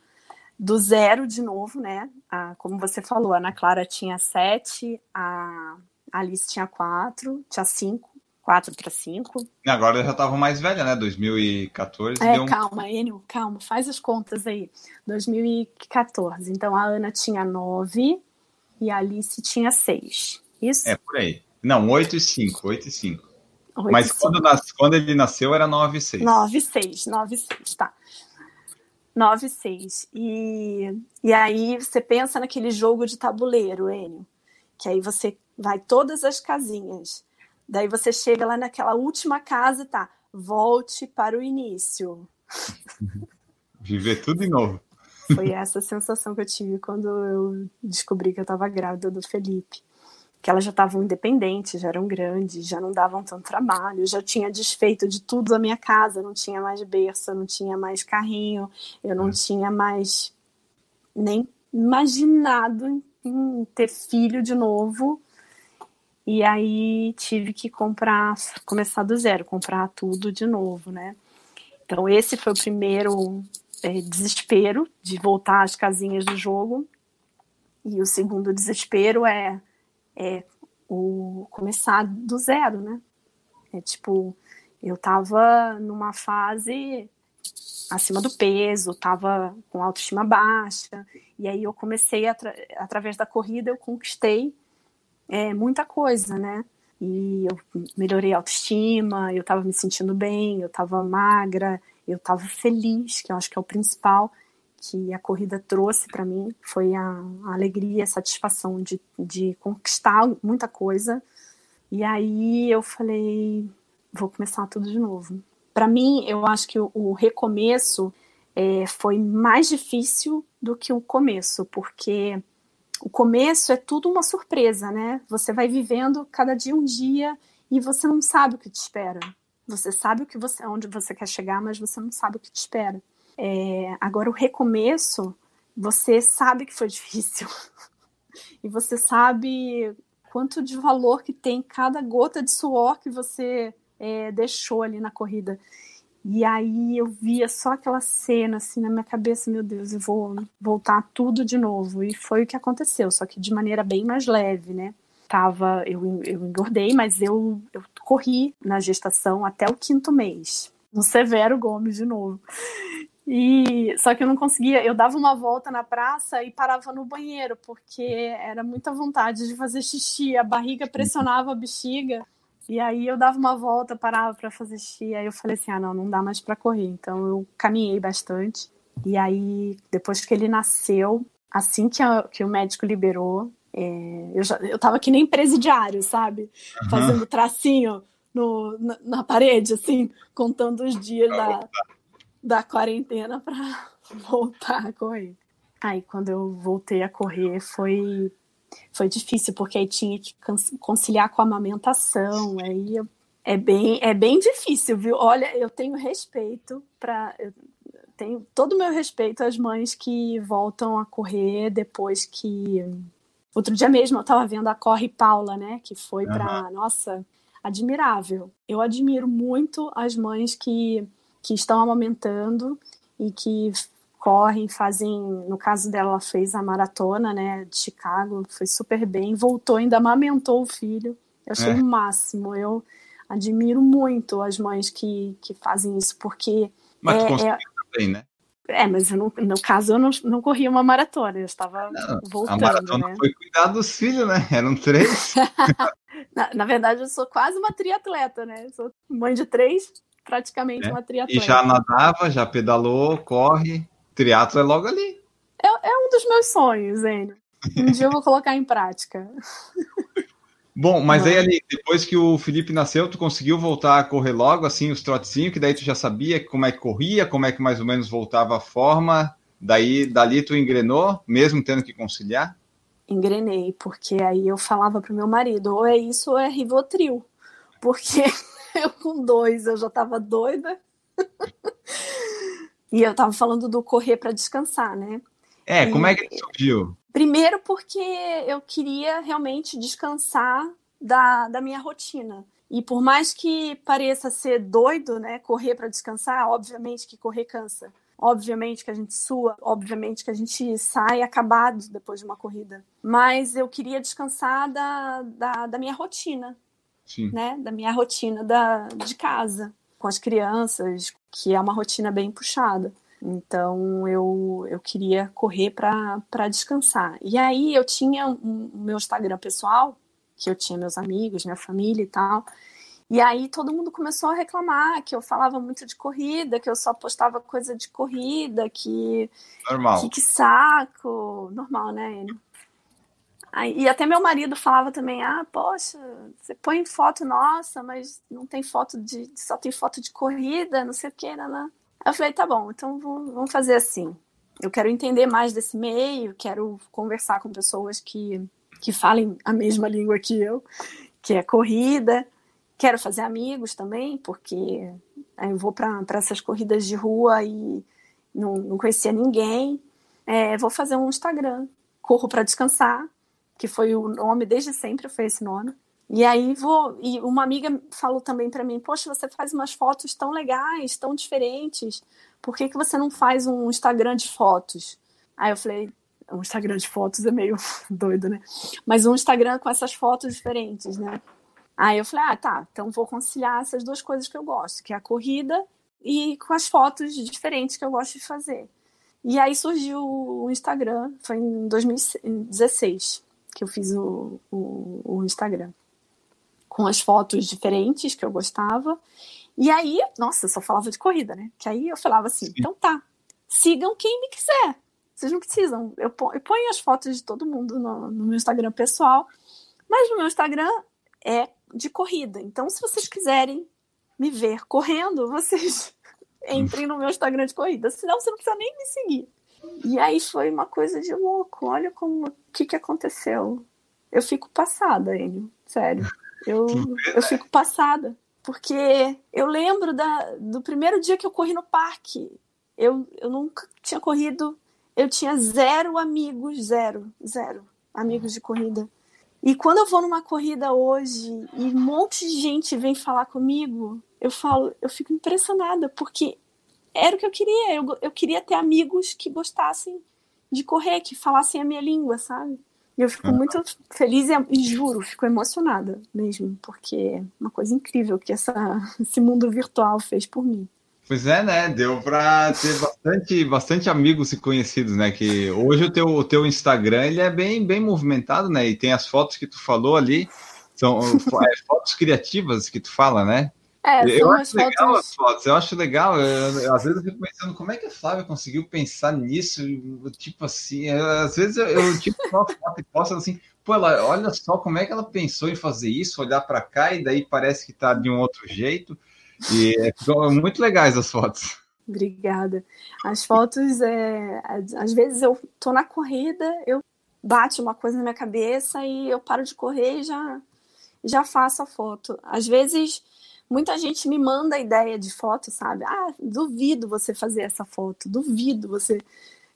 do zero de novo, né? A, como você falou, a Ana Clara tinha sete, a Alice tinha quatro, tinha cinco, quatro para cinco. Agora já estava mais velha, né? 2014. É, um... calma, Enio, calma, faz as contas aí. 2014. Então a Ana tinha nove e a Alice tinha seis. Isso? É por aí. Não, oito e cinco, oito e cinco. Mas quando, nas, quando, ele nasceu era 9 e 6. 9 e 6, 9 e 6, tá. 9 e 6. E, e aí você pensa naquele jogo de tabuleiro, Enio, que aí você vai todas as casinhas. Daí você chega lá naquela última casa, tá? Volte para o início. *laughs* Viver tudo de novo. Foi essa sensação que eu tive quando eu descobri que eu estava grávida do Felipe. Que elas já estavam independentes, já eram grandes, já não davam tanto trabalho, já tinha desfeito de tudo da minha casa, não tinha mais berço, não tinha mais carrinho, eu não é. tinha mais nem imaginado em ter filho de novo. E aí tive que comprar, começar do zero, comprar tudo de novo, né? Então esse foi o primeiro é, desespero de voltar às casinhas do jogo. E o segundo desespero é, é o começar do zero, né? É tipo, eu tava numa fase acima do peso, tava com autoestima baixa, e aí eu comecei, atra através da corrida, eu conquistei é, muita coisa, né? E eu melhorei a autoestima, eu estava me sentindo bem, eu estava magra, eu estava feliz, que eu acho que é o principal que a corrida trouxe para mim, foi a, a, alegria, a satisfação de, de conquistar muita coisa. E aí eu falei, vou começar tudo de novo. Para mim, eu acho que o, o recomeço é, foi mais difícil do que o começo, porque o começo é tudo uma surpresa, né? Você vai vivendo cada dia um dia e você não sabe o que te espera. Você sabe o que você, onde você quer chegar, mas você não sabe o que te espera. É, agora o recomeço, você sabe que foi *laughs* difícil e você sabe quanto de valor que tem cada gota de suor que você é, deixou ali na corrida. E aí eu via só aquela cena assim na minha cabeça, meu Deus, eu vou voltar tudo de novo. E foi o que aconteceu, só que de maneira bem mais leve, né? Tava, eu, eu engordei, mas eu, eu corri na gestação até o quinto mês. No Severo Gomes de novo. E só que eu não conseguia, eu dava uma volta na praça e parava no banheiro, porque era muita vontade de fazer xixi, a barriga pressionava a bexiga E aí eu dava uma volta, parava para fazer xixi, aí eu falei assim, ah, não, não dá mais para correr. Então eu caminhei bastante. E aí, depois que ele nasceu, assim que, a, que o médico liberou, é, eu, já, eu tava que nem presidiário, sabe? Uhum. Fazendo tracinho no, na, na, parede, assim, contando os dias da, da quarentena para *laughs* voltar a correr. Aí, quando eu voltei a correr, foi, foi difícil, porque aí tinha que conciliar com a amamentação, aí eu, é, bem, é bem difícil, viu? Olha, eu tenho respeito para tenho todo o meu respeito às mães que voltam a correr depois que. Outro dia mesmo eu estava vendo a Corre Paula, né? Que foi para. Uhum. Nossa, admirável. Eu admiro muito as mães que, que estão amamentando e que correm, fazem. No caso dela, ela fez a maratona, né? De Chicago, foi super bem, voltou, ainda amamentou o filho. Eu achei é. o máximo. Eu admiro muito as mães que, que fazem isso, porque. Mas é, é, também, né? É, mas no, no caso eu não, não corri uma maratona, eu estava não, voltando. A maratona né? foi cuidar dos filhos, né? Eram três. *laughs* na, na, verdade, eu sou quase uma triatleta, né? sou mãe de três, praticamente é. uma triatleta. E já nadava, já pedalou, corre. Triatlo é logo ali. É, é um dos meus sonhos, Enio. Um dia eu vou colocar em prática. Bom, mas aí ali, depois que o Felipe nasceu, tu conseguiu voltar a correr logo, assim, os trotezinhos, que daí tu já sabia como é que corria, como é que mais ou menos voltava a forma, daí dali tu engrenou, mesmo tendo que conciliar? Engrenei, porque aí eu falava pro meu marido, ou é isso ou é Rivotril, porque *laughs* eu com dois eu já tava doida, e eu tava falando do correr para descansar, né? É, como é que surgiu? Primeiro porque eu queria realmente descansar da, da minha rotina. E por mais que pareça ser doido, né, correr para descansar, obviamente que correr cansa. Obviamente que a gente sua, obviamente que a gente sai acabado depois de uma corrida. Mas eu queria descansar da, da, da minha rotina, Sim. né? Da minha rotina da, de casa, com as crianças, que é uma rotina bem puxada. Então eu, eu queria correr para descansar. E aí eu tinha o um, meu Instagram pessoal, que eu tinha meus amigos, minha família e tal. E aí todo mundo começou a reclamar que eu falava muito de corrida, que eu só postava coisa de corrida, que. Normal. Que, que saco. Normal, né? E até meu marido falava também: ah, poxa, você põe foto nossa, mas não tem foto de. só tem foto de corrida, não sei o que, né? Eu falei, tá bom, então vamos fazer assim. Eu quero entender mais desse meio, quero conversar com pessoas que, que falem a mesma língua que eu, que é corrida. Quero fazer amigos também, porque eu vou para essas corridas de rua e não, não conhecia ninguém. É, vou fazer um Instagram, Corro para Descansar, que foi o nome desde sempre, foi esse nome. E aí vou. E uma amiga falou também para mim: Poxa, você faz umas fotos tão legais, tão diferentes. Por que, que você não faz um Instagram de fotos? Aí eu falei: um Instagram de fotos é meio *laughs* doido, né? Mas um Instagram com essas fotos diferentes, né? Aí eu falei: ah, tá, então vou conciliar essas duas coisas que eu gosto, que é a corrida e com as fotos diferentes que eu gosto de fazer. E aí surgiu o Instagram, foi em 2016 que eu fiz o, o, o Instagram com as fotos diferentes que eu gostava. E aí, nossa, eu só falava de corrida, né? Que aí eu falava assim, Sim. então tá, sigam quem me quiser. Vocês não precisam. Eu ponho as fotos de todo mundo no, no meu Instagram pessoal, mas no meu Instagram é de corrida. Então, se vocês quiserem me ver correndo, *laughs* vocês entrem no meu Instagram de corrida. Senão, você não precisa nem me seguir. E aí foi uma coisa de louco. Olha como o que, que aconteceu. Eu fico passada, Enio. Sério. Eu, eu fico passada. Porque eu lembro da, do primeiro dia que eu corri no parque. Eu, eu nunca tinha corrido. Eu tinha zero amigos, zero, zero amigos de corrida. E quando eu vou numa corrida hoje e um monte de gente vem falar comigo, eu falo, eu fico impressionada, porque era o que eu queria. Eu, eu queria ter amigos que gostassem de correr, que falassem a minha língua, sabe? E eu fico muito feliz e, juro, fico emocionada mesmo, porque é uma coisa incrível que essa, *laughs* esse mundo virtual fez por mim. Pois é, né? Deu para ter bastante, bastante amigos e conhecidos, né? Que hoje o teu, o teu Instagram ele é bem, bem movimentado, né? E tem as fotos que tu falou ali. São *laughs* é, fotos criativas que tu fala, né? É, eu acho legal fotos. as fotos, eu acho legal. eu- eu- às vezes eu fico pensando como é que a Flávia conseguiu pensar nisso, tipo assim. eu- às vezes eu, eu tipo uma foto e posto assim, pô, ela, olha só como é que ela pensou em fazer isso, olhar para cá e daí parece que tá de um outro jeito. E é, muito legais as fotos. Obrigada. As fotos, é, às vezes eu tô na corrida, eu bate uma coisa na minha cabeça e eu paro de correr e já, já faço a foto. Às vezes, muita gente me manda a ideia de foto, sabe? Ah, duvido você fazer essa foto, duvido você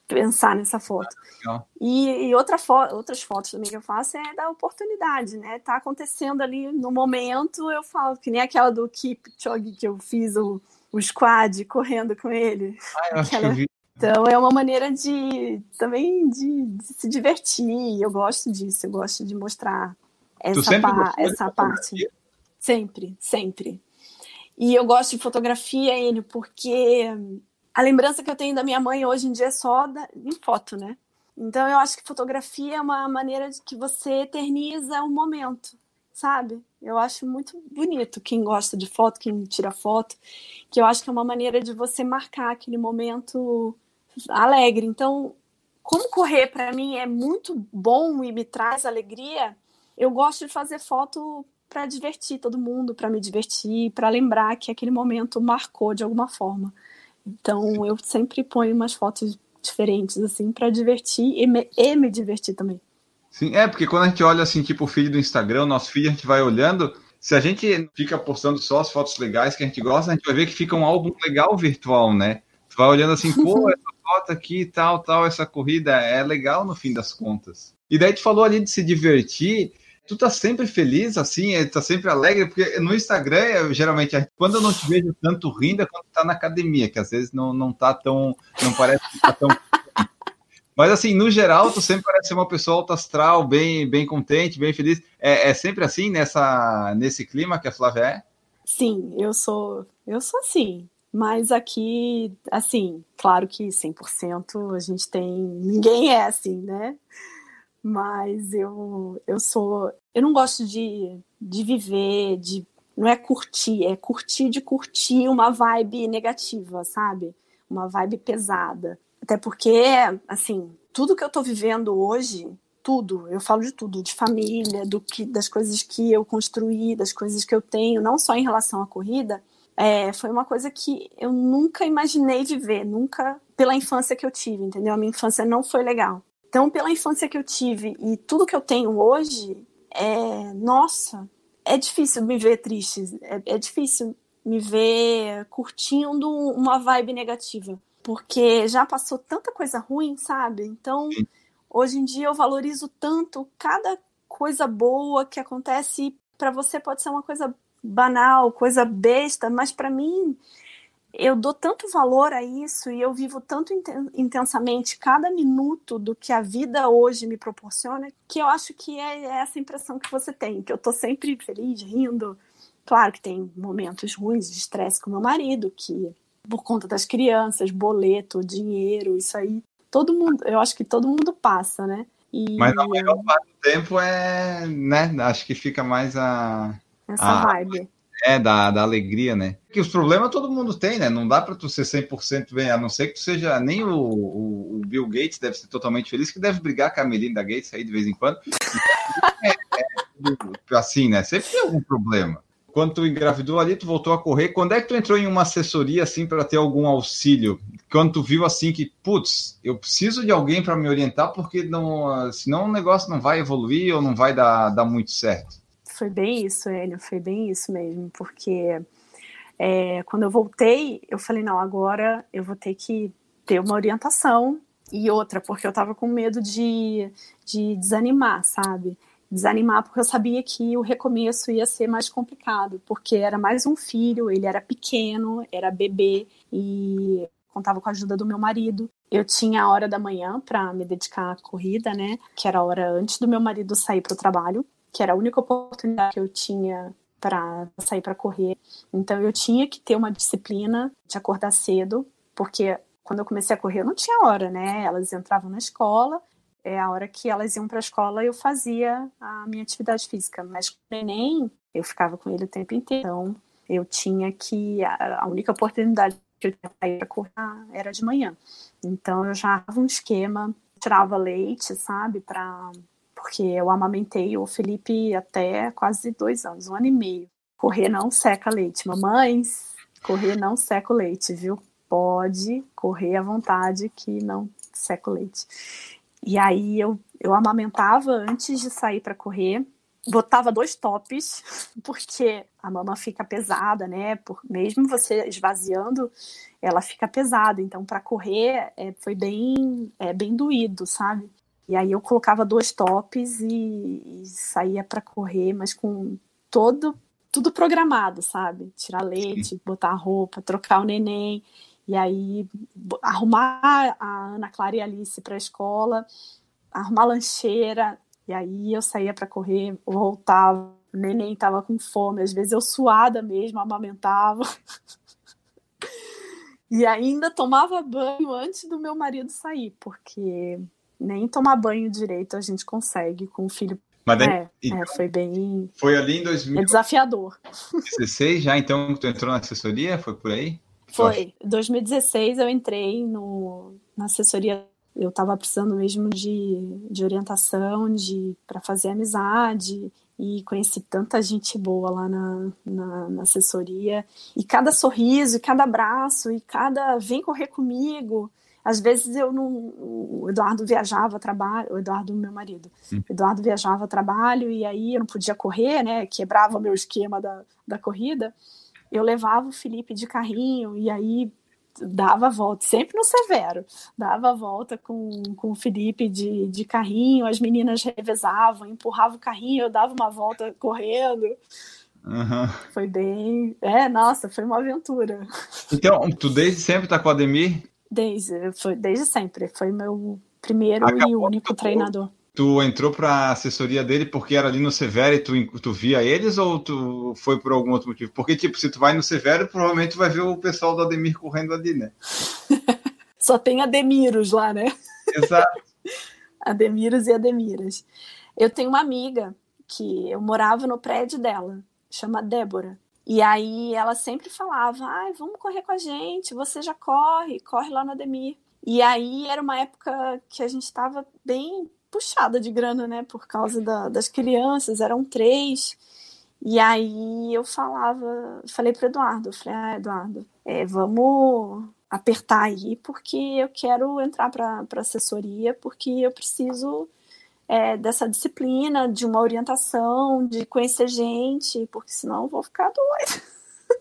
pensar nessa foto. Legal. E, e outra fo outras fotos também que eu faço é da oportunidade, né? Tá acontecendo ali no momento, eu falo, que nem aquela do Kipchoge que eu fiz o, o squad correndo com ele. Ah, *laughs* Aquela-. Então é uma maneira de também de, de se divertir. Eu gosto disso, eu gosto de mostrar essa, pa- essa parte. Sempre, sempre. E eu gosto de fotografia, ele, porque a lembrança que eu tenho da minha mãe hoje em dia é só da, em foto, né? Então eu acho que fotografia é uma maneira de que você eterniza o momento, sabe? Eu acho muito bonito quem gosta de foto, quem tira foto, que eu acho que é uma maneira de você marcar aquele momento alegre. Então, como correr para mim é muito bom e me traz alegria, eu gosto de fazer foto para divertir todo mundo, para me divertir, para lembrar que aquele momento marcou de alguma forma. Então, eu sempre ponho umas fotos diferentes assim para divertir e me, e me divertir também. Sim, é, porque quando a gente olha assim, tipo o feed do Instagram, o nosso feed, a gente vai olhando. Se a gente fica postando só as fotos legais que a gente gosta, a gente vai ver que fica um álbum legal virtual, né? Tu vai olhando assim, pô, *laughs* essa foto aqui, tal, tal, essa corrida é legal no fim das contas. E daí tu falou ali de se divertir. Tu tá sempre feliz, assim, é, tá sempre alegre, porque no Instagram, eu, geralmente, quando eu não te vejo tanto rindo, é quando tá na academia, que às vezes não, não tá tão. não parece que tá tão. *laughs* Mas assim, no geral, tu sempre parece ser uma pessoa alta astral, bem, bem contente, bem feliz. É, é sempre assim, nessa, nesse clima que a Flávia é? Sim, eu sou, eu sou assim. Mas aqui, assim, claro que 100% a gente tem. Ninguém é assim, né? Mas eu, eu sou. Eu não gosto de, de viver, de. Não é curtir, é curtir de curtir uma vibe negativa, sabe? Uma vibe pesada. Até porque, assim, tudo que eu tô vivendo hoje, tudo, eu falo de tudo, de família, do que, das coisas que eu construí, das coisas que eu tenho, não só em relação à corrida, é, foi uma coisa que eu nunca imaginei viver, nunca pela infância que eu tive, entendeu? A minha infância não foi legal. Então, pela infância que eu tive e tudo que eu tenho hoje, é, nossa, é difícil me ver triste, é, é difícil me ver curtindo uma vibe negativa, porque já passou tanta coisa ruim, sabe? Então, hoje em dia eu valorizo tanto cada coisa boa que acontece para você pode ser uma coisa banal, coisa besta, mas para mim eu dou tanto valor a isso e eu vivo tanto intensamente cada minuto do que a vida hoje me proporciona que eu acho que é essa impressão que você tem, que eu tô sempre feliz, rindo. Claro que tem momentos ruins de estresse com meu marido, que por conta das crianças, boleto, dinheiro, isso aí, todo mundo, eu acho que todo mundo passa, né? E, Mas a maior parte do tempo é, né, acho que fica mais a essa a, vibe. É, da, da alegria, né? Que os problemas todo mundo tem, né? Não dá para tu ser 100% bem, a não ser que tu seja. Nem o, o, o, Bill Gates deve ser totalmente feliz, que deve brigar com a Melinda Gates aí de vez em quando. *laughs* é, é, assim, né? Sempre tem algum problema. Quando tu engravidou ali, tu voltou a correr. Quando é que tu entrou em uma assessoria, assim, para ter algum auxílio? Quando tu viu, assim, que, putz, eu preciso de alguém para me orientar, porque não, senão o negócio não vai evoluir ou não vai dar, dar muito certo. Foi bem isso, Hélio, foi bem isso mesmo, porque é, quando eu voltei, eu falei, não, agora eu vou ter que ter uma orientação e outra, porque eu tava com medo de, de desanimar, sabe? Desanimar porque eu sabia que o recomeço ia ser mais complicado, porque era mais um filho, ele era pequeno, era bebê e contava com a ajuda do meu marido. Eu tinha a hora da manhã para me dedicar à corrida, né? Que era a hora antes do meu marido sair para o trabalho que era a única oportunidade que eu tinha para sair para correr. Então eu tinha que ter uma disciplina de acordar cedo, porque quando eu comecei a correr eu não tinha hora, né? Elas entravam na escola, é a hora que elas iam para a escola eu fazia a minha atividade física. Mas com o neném, eu ficava com ele o tempo inteiro. Então, eu tinha que. A única oportunidade que eu tinha para correr era de manhã. Então, eu já dava um esquema, tirava leite, sabe? Pra, porque eu amamentei o Felipe até quase dois anos, um ano e meio. Correr não seca leite. Mamães, correr não seca o leite, viu? Pode correr à vontade que não seca o leite. E aí eu, eu amamentava antes de sair para correr, botava dois tops, *laughs* porque a mama fica pesada, né? Por, mesmo você esvaziando, ela fica pesada. Então, para correr, é, foi bem, é, bem doído, sabe? E aí eu colocava dois tops e, e saía para correr, mas com todo tudo programado, sabe? Tirar leite, botar a roupa, trocar o neném. E aí, arrumar a Ana Clara e a Alice para a escola, arrumar lancheira. E aí, eu saía para correr, voltava. O neném estava com fome, às vezes eu suada mesmo, amamentava. *laughs* e ainda tomava banho antes do meu marido sair, porque nem tomar banho direito a gente consegue com o filho. Mas daí, é, então, é, foi bem. Foi ali em 2016 é desafiador. já, então, que tu entrou na assessoria? Foi por aí? Foi. Em 2016 eu entrei no, na assessoria. Eu estava precisando mesmo de, de orientação, de para fazer amizade e conheci tanta gente boa lá na, na, na, assessoria. E cada sorriso, e cada abraço, e cada vem correr comigo. Às vezes eu não. O Eduardo viajava a trabalho, o Eduardo, meu marido. Hum. O Eduardo viajava a trabalho e aí eu não podia correr, né? Quebrava meu esquema da, da corrida eu levava o Felipe de carrinho e aí dava a volta, sempre no Severo, dava a volta com, com o Felipe de, de carrinho, as meninas revezavam, empurrava o carrinho, eu dava uma volta correndo. Uhum. Foi bem. É, nossa, foi uma aventura. Então, tu desde sempre tá com o Ademir? Desde, foi, desde sempre. Foi meu primeiro Acabou e único treinador. Tu entrou para a assessoria dele porque era ali no Severo e tu, tu via eles ou tu foi por algum outro motivo? Porque, tipo, se tu vai no Severo, provavelmente tu vai ver o pessoal do Ademir correndo ali, né? *laughs* Só tem Ademiros lá, né? Exato. *laughs* Ademiros e Ademiras. Eu tenho uma amiga que eu morava no prédio dela, chama Débora. E aí ela sempre falava: ai, vamos correr com a gente, você já corre, corre lá no Ademir. E aí era uma época que a gente estava bem puxada de grana, né? Por causa da, das crianças, eram três. E aí eu falava, falei para Eduardo, falei, ah, Eduardo, é, vamos apertar aí, porque eu quero entrar para assessoria, porque eu preciso é, dessa disciplina, de uma orientação, de conhecer gente, porque senão eu vou ficar doida.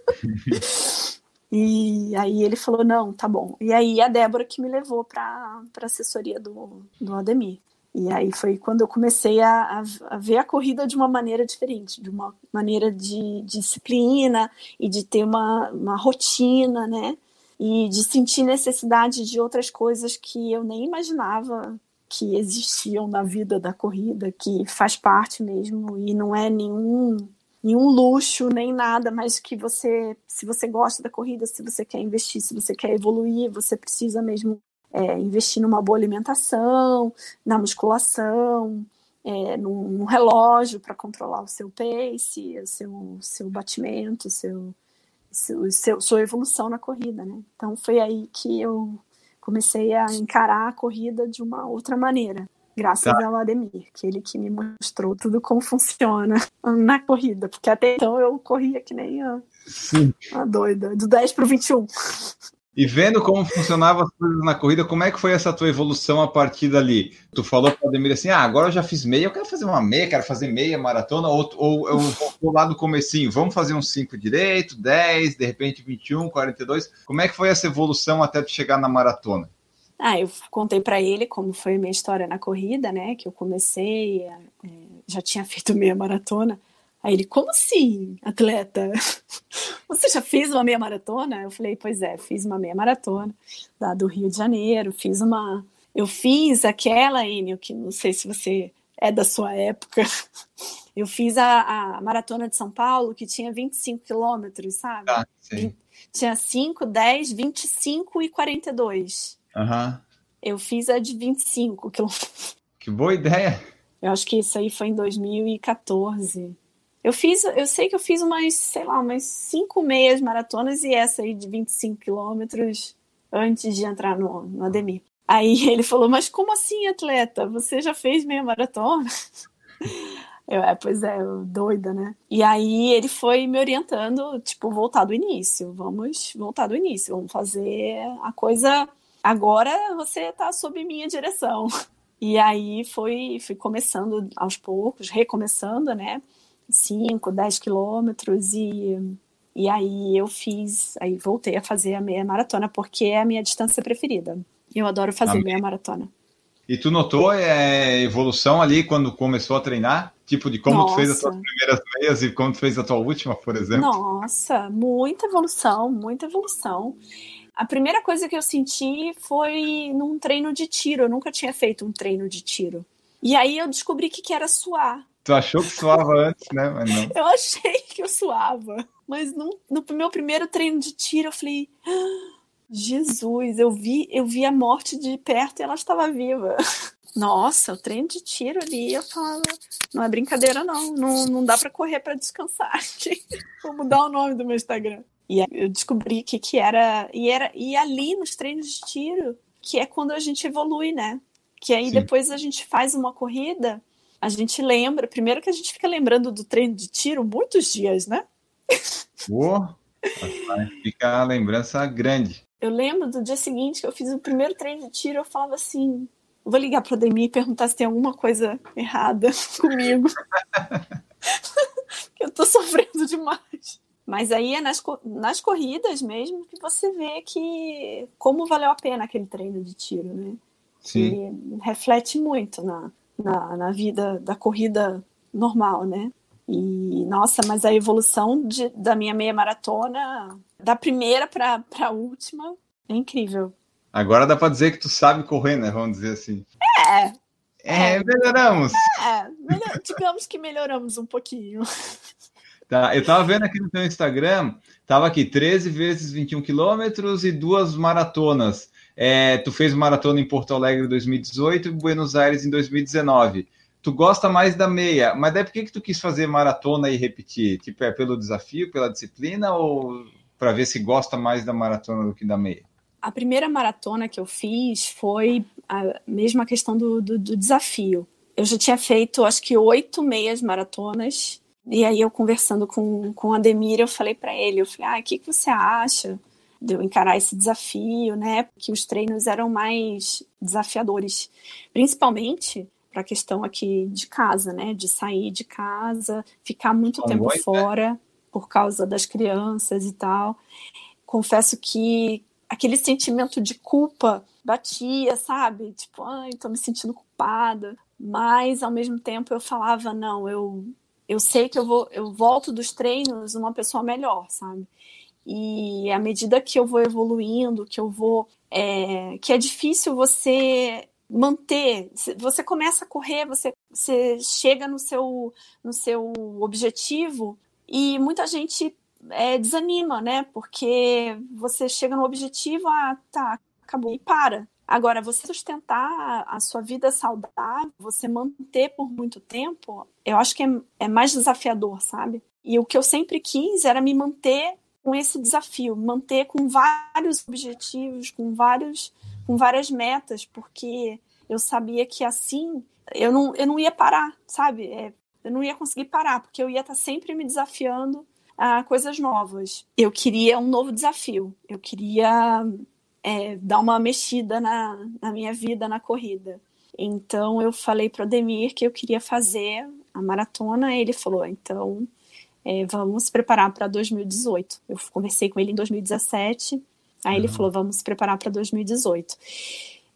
*laughs* e aí ele falou, não, tá bom. E aí a Débora que me levou para a assessoria do, do Ademir. E aí foi quando eu comecei a, a, ver a corrida de uma maneira diferente, de uma maneira de, disciplina e de ter uma, uma rotina, né? E de sentir necessidade de outras coisas que eu nem imaginava que existiam na vida da corrida, que faz parte mesmo e não é nenhum nenhum luxo nem nada, mas que você, se você gosta da corrida, se você quer investir, se você quer evoluir, você precisa mesmo é, investir numa boa alimentação, na musculação, é, num, num, relógio para controlar o seu pace, o seu, seu batimento, seu, seu, seu, sua evolução na corrida, né? Então foi aí que eu comecei a encarar a corrida de uma outra maneira, graças tá. ao Ademir, que ele que me mostrou tudo como funciona *laughs* na corrida, porque até então eu corria que nem a, a doida, do 10 para o 21. E vendo como funcionavam as coisas na corrida, como é que foi essa tua evolução a partir dali? Tu falou para o Ademir assim, ah, agora eu já fiz meia, eu quero fazer uma meia, quero fazer meia maratona, ou, ou eu vou lá do comecinho, vamos fazer uns 5 direito, 10, de repente 21, 42. Como é que foi essa evolução até tu chegar na maratona? Ah, eu contei para ele como foi a minha história na corrida, né? Que eu comecei, é, já tinha *laughs* feito meia maratona. Aí ele, como assim, atleta? *laughs* Você já fez uma meia maratona? Eu falei, pois é, fiz uma meia maratona da, do Rio de Janeiro, fiz uma. Eu fiz aquela, Enio, que não sei se você é da sua época. *laughs* Eu fiz a, a maratona de São Paulo, que tinha 25 quilômetros, sabe? Ah, sim. Tinha 5, 10, 25 e 42. Uhum. Eu fiz a de 25 quilômetros. Que boa ideia! Eu acho que isso aí foi em 2014. Eu fiz, eu sei que eu fiz umas, sei lá, umas cinco meias maratonas e essa aí de 25 quilômetros antes de entrar no, no Ademir. Aí *laughs* ele falou, mas como assim, atleta? Você já fez meia maratona? *laughs* Eu, é, pois é, eu, doida, né? E aí ele foi me orientando, tipo, voltar do início. Vamos voltar do início, vamos fazer a coisa. Agora você tá sob minha direção. *laughs* E aí foi, fui começando aos poucos, recomeçando, né? 5, 10 quilômetros e, e aí eu fiz, aí voltei a fazer a meia maratona porque é a minha distância preferida. Eu adoro fazer Amém. meia maratona. E tu notou é, evolução ali quando começou a treinar? Tipo, de como Nossa. tu fez as tuas primeiras meias e como tu fez a tua última, por exemplo? Nossa, muita evolução, muita evolução. A primeira coisa que eu senti foi num treino de tiro. Eu nunca tinha feito um treino de tiro. E aí eu descobri que, que era suar. Tu achou que suava antes, né? Mas não. Eu achei que eu suava. Mas no, no meu primeiro treino de tiro, eu falei. Ah, Jesus, eu vi, eu vi a morte de perto e ela estava viva. *laughs* Nossa, o treino de tiro ali, eu falo, não é brincadeira não, não, não dá para correr para descansar. *laughs* Vou mudar o nome do meu Instagram. E eu descobri que, que era e era e ali nos treinos de tiro, que é quando a gente evolui, né? Que aí Sim. depois a gente faz uma corrida, a gente lembra, primeiro que a gente fica lembrando do treino de tiro muitos dias, né? Oh, fica a lembrança grande. Eu lembro do dia seguinte que eu fiz o primeiro treino de tiro, eu falava assim: vou ligar pro Demi e perguntar se tem alguma coisa errada *laughs* comigo. *laughs* que eu tô sofrendo demais. Mas aí é nas, nas corridas mesmo que você vê que como valeu a pena aquele treino de tiro, né? Sim. E reflete muito na, na, na vida da corrida normal, né? E, nossa, mas a evolução de, da minha meia maratona, da primeira para a última, é incrível. Agora dá para dizer que tu sabe correr, né? Vamos dizer assim. É. É, é melhoramos. É, melhor, digamos que melhoramos um pouquinho. Tá, eu tava vendo aqui no teu Instagram, tava aqui 13 vezes 21 quilômetros e duas maratonas. É, tu fez maratona em Porto Alegre em 2018 e Buenos Aires em 2019 tu gosta mais da meia, mas daí por que, que tu quis fazer maratona e repetir? Tipo, é pelo desafio, pela disciplina ou para ver se gosta mais da maratona do que da meia? A primeira maratona que eu fiz foi a mesma questão do, do, do desafio. Eu já tinha feito, acho que, oito meias maratonas. E aí, eu conversando com, com o Ademir, eu falei para ele: eu falei, ah, o que, que você acha de eu encarar esse desafio, né? Que os treinos eram mais desafiadores. Principalmente para a questão aqui de casa, né? De sair de casa, ficar muito tempo né? fora por causa das crianças e tal. Confesso que aquele sentimento de culpa batia, sabe? Tipo, ai, tô me sentindo culpada. Mas ao mesmo tempo eu falava, não, eu eu sei que eu vou eu volto dos treinos uma pessoa melhor, sabe? E à medida que eu vou evoluindo, que eu vou é, que é difícil você manter. Você começa a correr, você, você chega no seu, no seu objetivo e muita gente é, desanima, né? Porque você chega no objetivo, ah, tá, acabou, e para. Agora, você sustentar a sua vida saudável, você manter por muito tempo, eu acho que é, é mais desafiador, sabe? E o que eu sempre quis era me manter com esse desafio, manter com vários objetivos, com vários com várias metas, porque eu sabia que assim eu não, eu não ia parar, sabe? É, eu não ia conseguir parar, porque eu ia estar sempre me desafiando a coisas novas. Eu queria um novo desafio, eu queria é, dar uma mexida na, na minha vida na corrida. Então eu falei para o Demir que eu queria fazer a maratona, ele falou: então é, vamos se preparar para 2018. Eu conversei com ele em 2017, aí uhum. ele falou: vamos se preparar para 2018.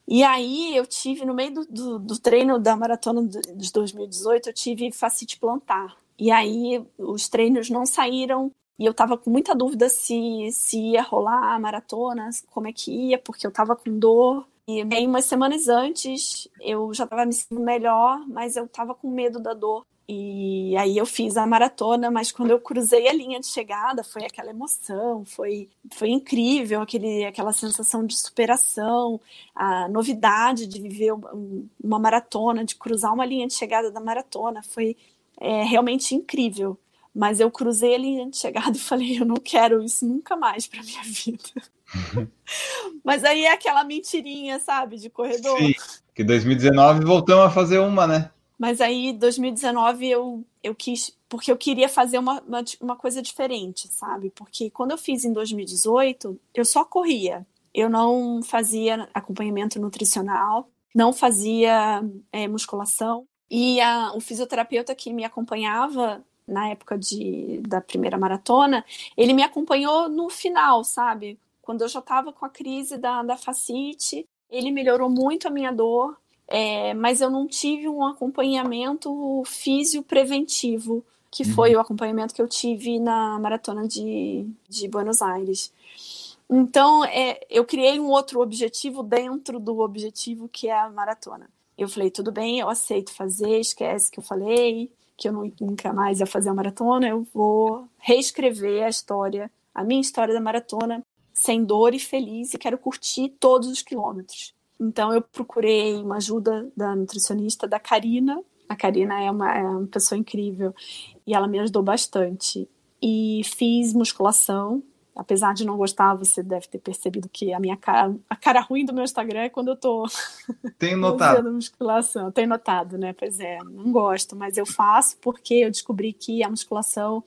E aí eu tive, no meio do, do, do treino da maratona de 2018, eu tive facite plantar. E aí os treinos não saíram e eu tava com muita dúvida se, se ia rolar a maratona, como é que ia, porque eu tava com dor E bem, umas semanas antes, eu já estava me sentindo melhor, mas eu estava com medo da dor. E aí eu fiz a maratona, mas quando eu cruzei a linha de chegada, foi aquela emoção, foi, foi incrível, aquele, aquela sensação de superação, a novidade de viver uma maratona, de cruzar uma linha de chegada da maratona, foi é, realmente incrível. Mas eu cruzei a linha de chegada e *laughs* falei, eu não quero isso nunca mais para minha vida. *laughs* mas aí é aquela mentirinha, sabe, de corredor. Sim, que 2019 voltamos a fazer uma, né? Mas aí, 2019, eu, eu quis, porque eu queria fazer uma, uma, uma, coisa diferente, sabe? Porque quando eu fiz em 2018, eu só corria. Eu não fazia acompanhamento nutricional, não fazia é, musculação. E a, o fisioterapeuta que me acompanhava na época de, da primeira maratona, ele me acompanhou no final, sabe? Quando eu já estava com a crise da, da facite, ele melhorou muito a minha dor é, mas eu não tive um acompanhamento físio preventivo, que uhum. foi o acompanhamento que eu tive na maratona de, de Buenos Aires. Então, é, eu criei um outro objetivo dentro do objetivo que é a maratona. Eu falei, tudo bem, eu aceito fazer, esquece que eu falei, que eu não, nunca mais ia fazer a maratona, eu vou reescrever a história, a minha história da maratona, sem dor e feliz, e quero curtir todos os quilômetros. Então eu procurei uma ajuda da nutricionista, da Karina. A Karina é uma, é uma pessoa incrível e ela me ajudou bastante. E fiz musculação, apesar de não gostar, você deve ter percebido que a minha cara, a cara ruim do meu Instagram é quando eu tô *laughs* Tenho *laughs* notado. fazendo musculação. Tem notado, né? Pois é, não gosto, mas eu faço porque eu descobri que a musculação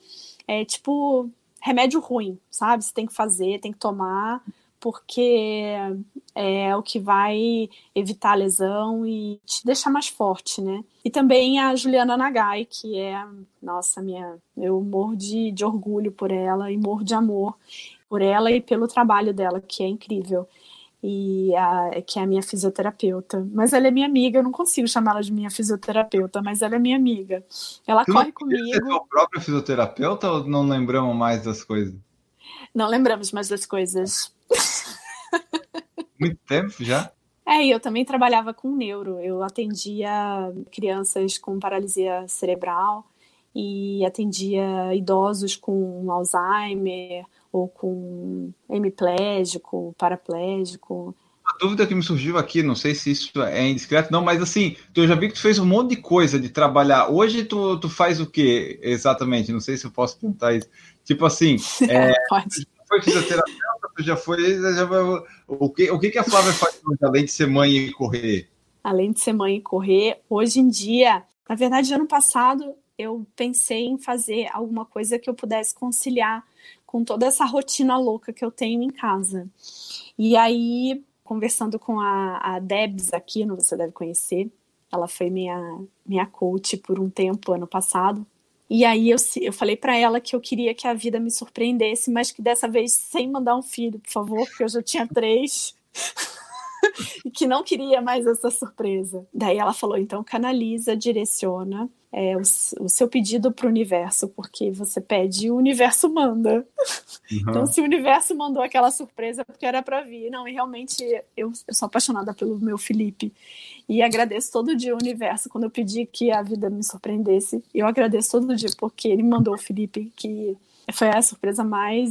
é tipo remédio ruim, sabe? Você tem que fazer, tem que tomar, porque é o que vai evitar a lesão e te deixar mais forte, né? E também a Juliana Nagai, que é, nossa, minha, eu morro de, de orgulho por ela e morro de amor por ela e pelo trabalho dela, que é incrível. E a, que é a minha fisioterapeuta. Mas ela é minha amiga, eu não consigo chamá-la de minha fisioterapeuta, mas ela é minha amiga. Ela tu corre comigo. Você é a própria fisioterapeuta ou não lembramos mais das coisas? Não lembramos mais das coisas. Muito tempo já? É, e eu também trabalhava com neuro. Eu atendia crianças com paralisia cerebral e atendia idosos com Alzheimer ou com hemiplégico, paraplégico. Uma dúvida que me surgiu aqui, não sei se isso é indiscreto, não, mas assim, eu já vi que tu fez um monte de coisa de trabalhar. Hoje tu, tu faz o que exatamente? Não sei se eu posso perguntar isso. Tipo assim, *laughs* é, Pode. foi fisioterapeuta, tu já foi. Já, o, que, o que, que a Flávia faz além de ser mãe e correr? Além de ser mãe e correr, hoje em dia, na verdade, ano passado, eu pensei em fazer alguma coisa que eu pudesse conciliar com toda essa rotina louca que eu tenho em casa. E aí, conversando com a, a Debs aqui, não você deve conhecer, ela foi minha, minha coach por um tempo, ano passado, e aí eu, eu falei para ela que eu queria que a vida me surpreendesse, mas que dessa vez sem mandar um filho, por favor, porque eu já tinha três. *laughs* e que não queria mais essa surpresa. Daí ela falou: então canaliza, direciona é, o, o, seu pedido para o universo, porque você pede e o universo manda. Uhum. Então, se o universo mandou aquela surpresa, porque era para vir. Não, e realmente eu, eu sou apaixonada pelo meu Felipe. E agradeço todo dia o universo. Quando eu pedi que a vida me surpreendesse, eu agradeço todo dia, porque ele mandou o Felipe, que foi a surpresa mais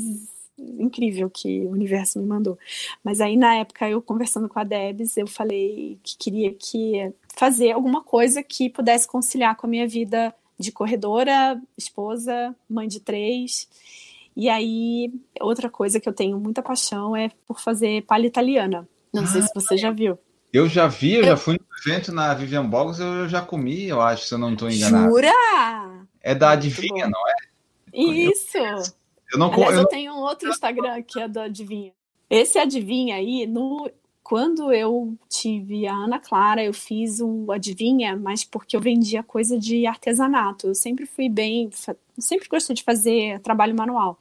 incrível que o universo me mandou. Mas aí, na época, eu conversando com a Debs, eu falei que queria que fazer alguma coisa que pudesse conciliar com a minha vida de corredora, esposa, mãe de três. E aí, outra coisa que eu tenho muita paixão é por fazer palha italiana. Não ah, sei se você já viu. Eu já vi, eu, eu, já fui no evento na Vivian Bogs, eu já comi, eu acho, se eu não estou enganado. Jura? É da Adivinha, não é? Isso! Eu, não, Aliás, eu, eu tenho um outro Instagram que é do Adivinha. Esse Adivinha aí, no, quando eu tive a Ana Clara, eu fiz o Adivinha, mas porque eu vendia coisa de artesanato. Eu sempre fui bem, sempre gostei de fazer trabalho manual.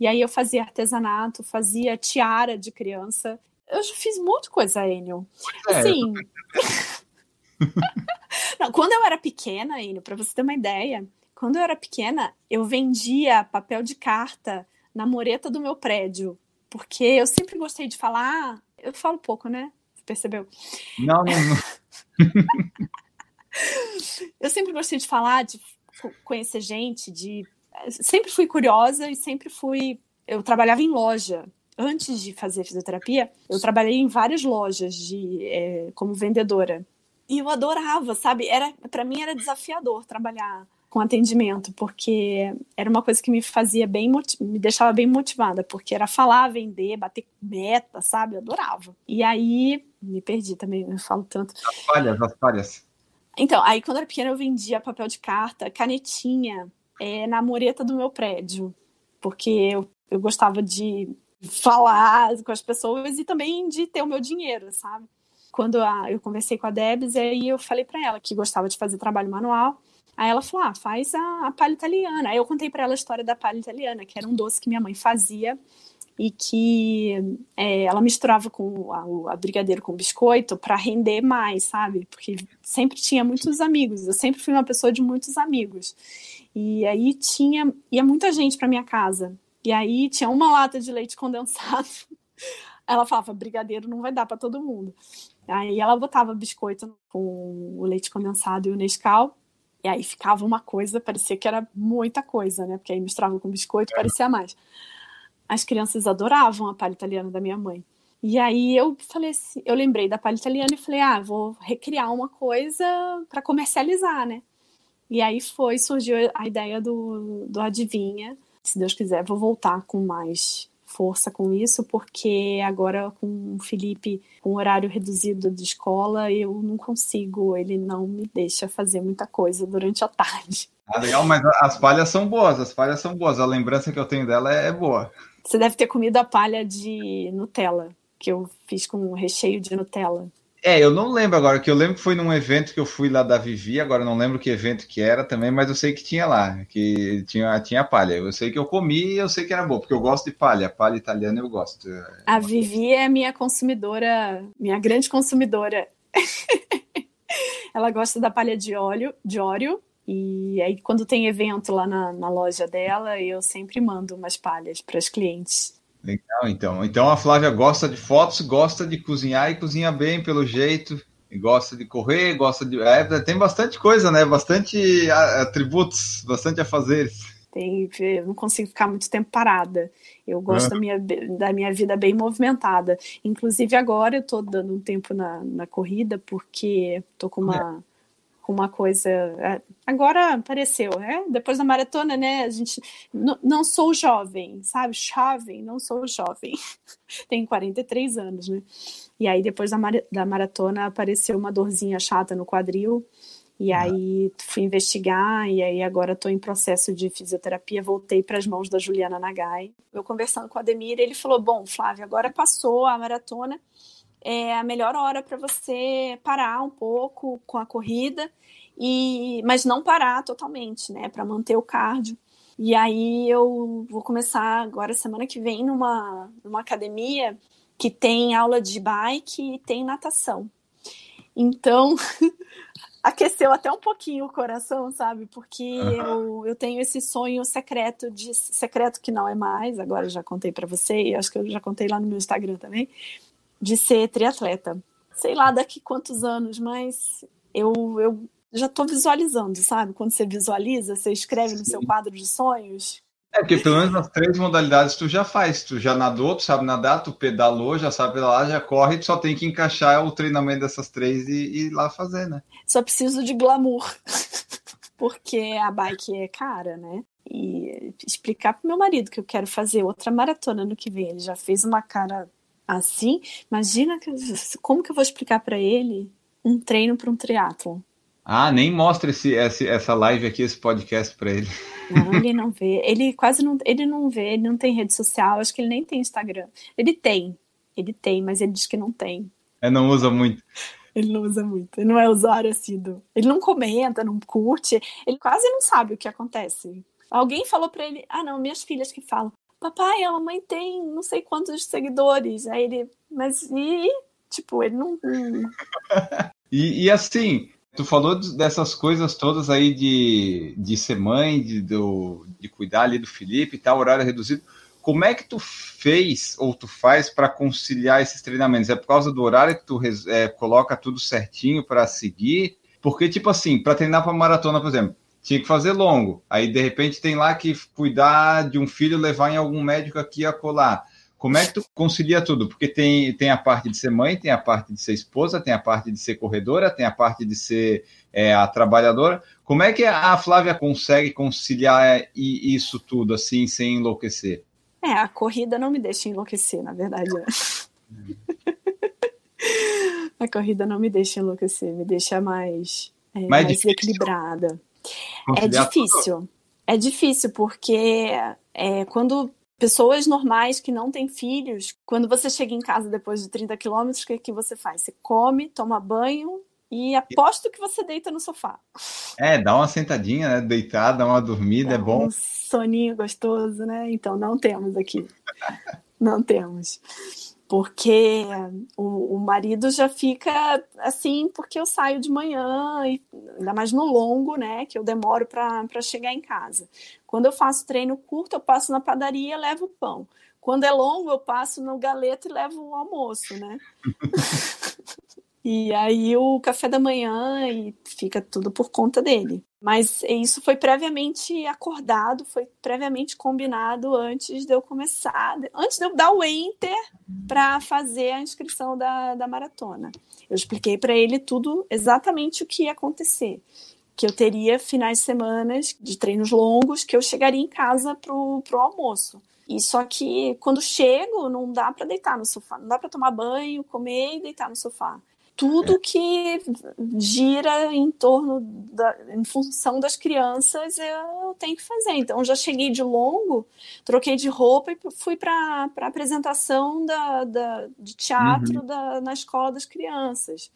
E aí eu fazia artesanato, fazia tiara de criança. Eu já fiz muita coisa, Enio. É, assim. *laughs* Não, quando eu era pequena, Enio, para você ter uma ideia, quando eu era pequena, eu vendia papel de carta na moreta do meu prédio. Porque eu sempre gostei de falar eu falo pouco, né? percebeu? Não, não. não. *laughs* eu sempre gostei de falar, de conhecer gente, de sempre fui curiosa e sempre fui. Eu trabalhava em loja. Antes de fazer fisioterapia, eu trabalhei em várias lojas de é, como vendedora. E eu adorava, sabe? Era para mim era desafiador trabalhar com atendimento, porque era uma coisa que me fazia bem, me deixava bem motivada, porque era falar, vender, bater meta, sabe? Eu adorava. E aí, me perdi também, eu falo tanto. As falhas, as falhas. Então, aí quando eu era pequena eu vendia papel de carta, canetinha, é, na mureta do meu prédio, porque eu, eu gostava de falar com as pessoas e também de ter o meu dinheiro, sabe? Quando a, eu conversei com a Debs, aí eu falei para ela que gostava de fazer trabalho manual Aí ela falou: ah, faz a, a palha italiana. Aí eu contei para ela a história da palha italiana, que era um doce que minha mãe fazia e que é, ela misturava com a, a brigadeiro com biscoito para render mais, sabe? Porque sempre tinha muitos amigos. Eu sempre fui uma pessoa de muitos amigos. E aí tinha ia muita gente para minha casa. E aí tinha uma lata de leite condensado. *laughs* Ela falava: brigadeiro não vai dar para todo mundo. Aí ela botava biscoito com o leite condensado e o Nescau e aí ficava uma coisa, parecia que era muita coisa, né? Porque aí misturava com biscoito, parecia mais. As crianças adoravam a palha italiana da minha mãe. E aí eu falei assim, eu lembrei da palha italiana e falei, ah, vou recriar uma coisa para comercializar, né? E aí foi, surgiu a ideia do, do Adivinha. Se Deus quiser, vou voltar com mais força com isso, porque agora com o Felipe com horário reduzido de escola, eu não consigo, ele não me deixa fazer muita coisa durante a tarde. Ah, legal, mas as palhas são boas, as palhas são boas, a lembrança que eu tenho dela é boa. Você deve ter comido a palha de Nutella, que eu fiz com recheio de Nutella. É, eu não lembro agora, que eu lembro que foi num evento que eu fui lá da Vivi, agora não lembro que evento que era também, mas eu sei que tinha lá, que tinha, tinha palha. Eu sei que eu comi e eu sei que era boa, porque eu gosto de palha, palha italiana eu gosto. A Vivi é minha consumidora, minha grande consumidora. *laughs* Ela gosta da palha de óleo, de óleo, e aí quando tem evento lá na, na loja dela, eu sempre mando umas palhas para os clientes. Legal, então. Então a Flávia gosta de fotos, gosta de cozinhar e cozinha bem pelo jeito. E gosta de correr, gosta de. É, tem bastante coisa, né? Bastante atributos, bastante afazeres. Tem, eu não consigo ficar muito tempo parada. Eu gosto da, minha, da minha vida bem movimentada. Inclusive agora eu estou dando um tempo na, na corrida, porque estou com uma. É com uma coisa. É, agora apareceu, né? Depois da maratona, né? A gente. Não sou jovem, sabe? Jovem, não sou jovem. *laughs* Tenho 43 anos, né? E aí, depois da, mar... da maratona, apareceu uma dorzinha chata no quadril. E aí fui investigar, e aí agora estou em processo de fisioterapia, voltei para as mãos da Juliana Nagai. Eu conversando com o Ademir, ele falou: Bom, Flávia, agora passou a maratona, é a melhor hora para você parar um pouco com a corrida, e mas não parar totalmente, né, para manter o cardio. E aí eu vou começar agora semana que vem numa, numa academia que tem aula de bike e tem natação. Então, *laughs* aqueceu até um pouquinho o coração, sabe? Porque eu, eu tenho esse sonho secreto de secreto que não é mais, agora já contei para você, e acho que eu já contei lá no meu Instagram também, de ser triatleta. Sei lá daqui quantos anos, mas eu, eu já estou visualizando, sabe? Quando você visualiza, você escreve no seu quadro de sonhos. É, porque pelo menos as três modalidades tu já faz. Tu já nadou, tu sabe nadar, tu pedalou, já sabe pedalar, já corre, tu só tem que encaixar o treinamento dessas três e, e ir lá fazer, né? Só preciso de glamour. *laughs* porque a bike é cara, né? E explicar pro meu marido que eu quero fazer outra maratona no que vem. Ele já fez uma cara assim, imagina que, como que eu vou explicar para ele um treino para um triatlon? Ah, nem mostra esse, esse, essa live aqui, esse podcast para ele. Não, ele não vê. Ele quase não, ele não vê, ele não tem rede social, acho que ele nem tem Instagram. Ele tem, ele tem, mas ele diz que não tem. É, não usa muito. Ele não usa muito, ele não é usuário assíduo. Ele não comenta, não curte, ele quase não sabe o que acontece. Alguém falou para ele, ah não, minhas filhas que falam, papai, a mamãe tem não sei quantos seguidores. Aí ele, mas e? Tipo, ele não. *laughs* e, e assim, tu falou dessas coisas todas aí de, de ser mãe, de, do, de cuidar ali do Felipe e tal, horário reduzido. como é que tu fez ou tu faz para conciliar esses treinamentos? É por causa do horário que tu é, coloca tudo certinho para seguir? Porque, tipo assim, para treinar para maratona, por exemplo, tinha que fazer longo. Aí, de repente, tem lá que cuidar de um filho, levar em algum médico aqui a colar. Como é que tu concilia tudo? Porque tem, tem a parte de ser mãe, tem a parte de ser esposa, tem a parte de ser corredora, tem a parte de ser é, a trabalhadora. Como é que a Flávia consegue conciliar isso tudo assim, sem enlouquecer? É, a corrida não me deixa enlouquecer, na verdade. *laughs* a corrida não me deixa enlouquecer, me deixa mais, é, mais, mais equilibrada. É difícil. Tudo. É difícil porque é, quando pessoas normais que não têm filhos, quando você chega em casa depois de 30 quilômetros, o que, que você faz? Você come, toma banho e aposto que você deita no sofá. É, dá uma sentadinha, né? Deitar, dá uma dormida, é dá é bom. Um soninho gostoso, né? Então não temos aqui. não temos porque o, o, marido já fica assim, porque eu saio de manhã, e ainda mais no longo, né, que eu demoro para chegar em casa. Quando eu faço treino curto, eu passo na padaria e levo pão. Quando é longo, eu passo no galeto e levo o almoço, né? *laughs* E aí o café da manhã e fica tudo por conta dele. Mas isso foi previamente acordado, foi previamente combinado antes de eu começar, antes de eu dar o enter para fazer a inscrição da, da maratona. Eu expliquei para ele tudo, exatamente o que ia acontecer. Que eu teria finais de semana de treinos longos, que eu chegaria em casa pro, pro almoço. E só que quando chego, não dá para deitar no sofá, não dá para tomar banho, comer e deitar no sofá tudo que gira em torno da, em função das crianças eu tenho que fazer. Então já cheguei de longo, troquei de roupa e fui para a apresentação da, da, de teatro uhum. da, na escola das crianças.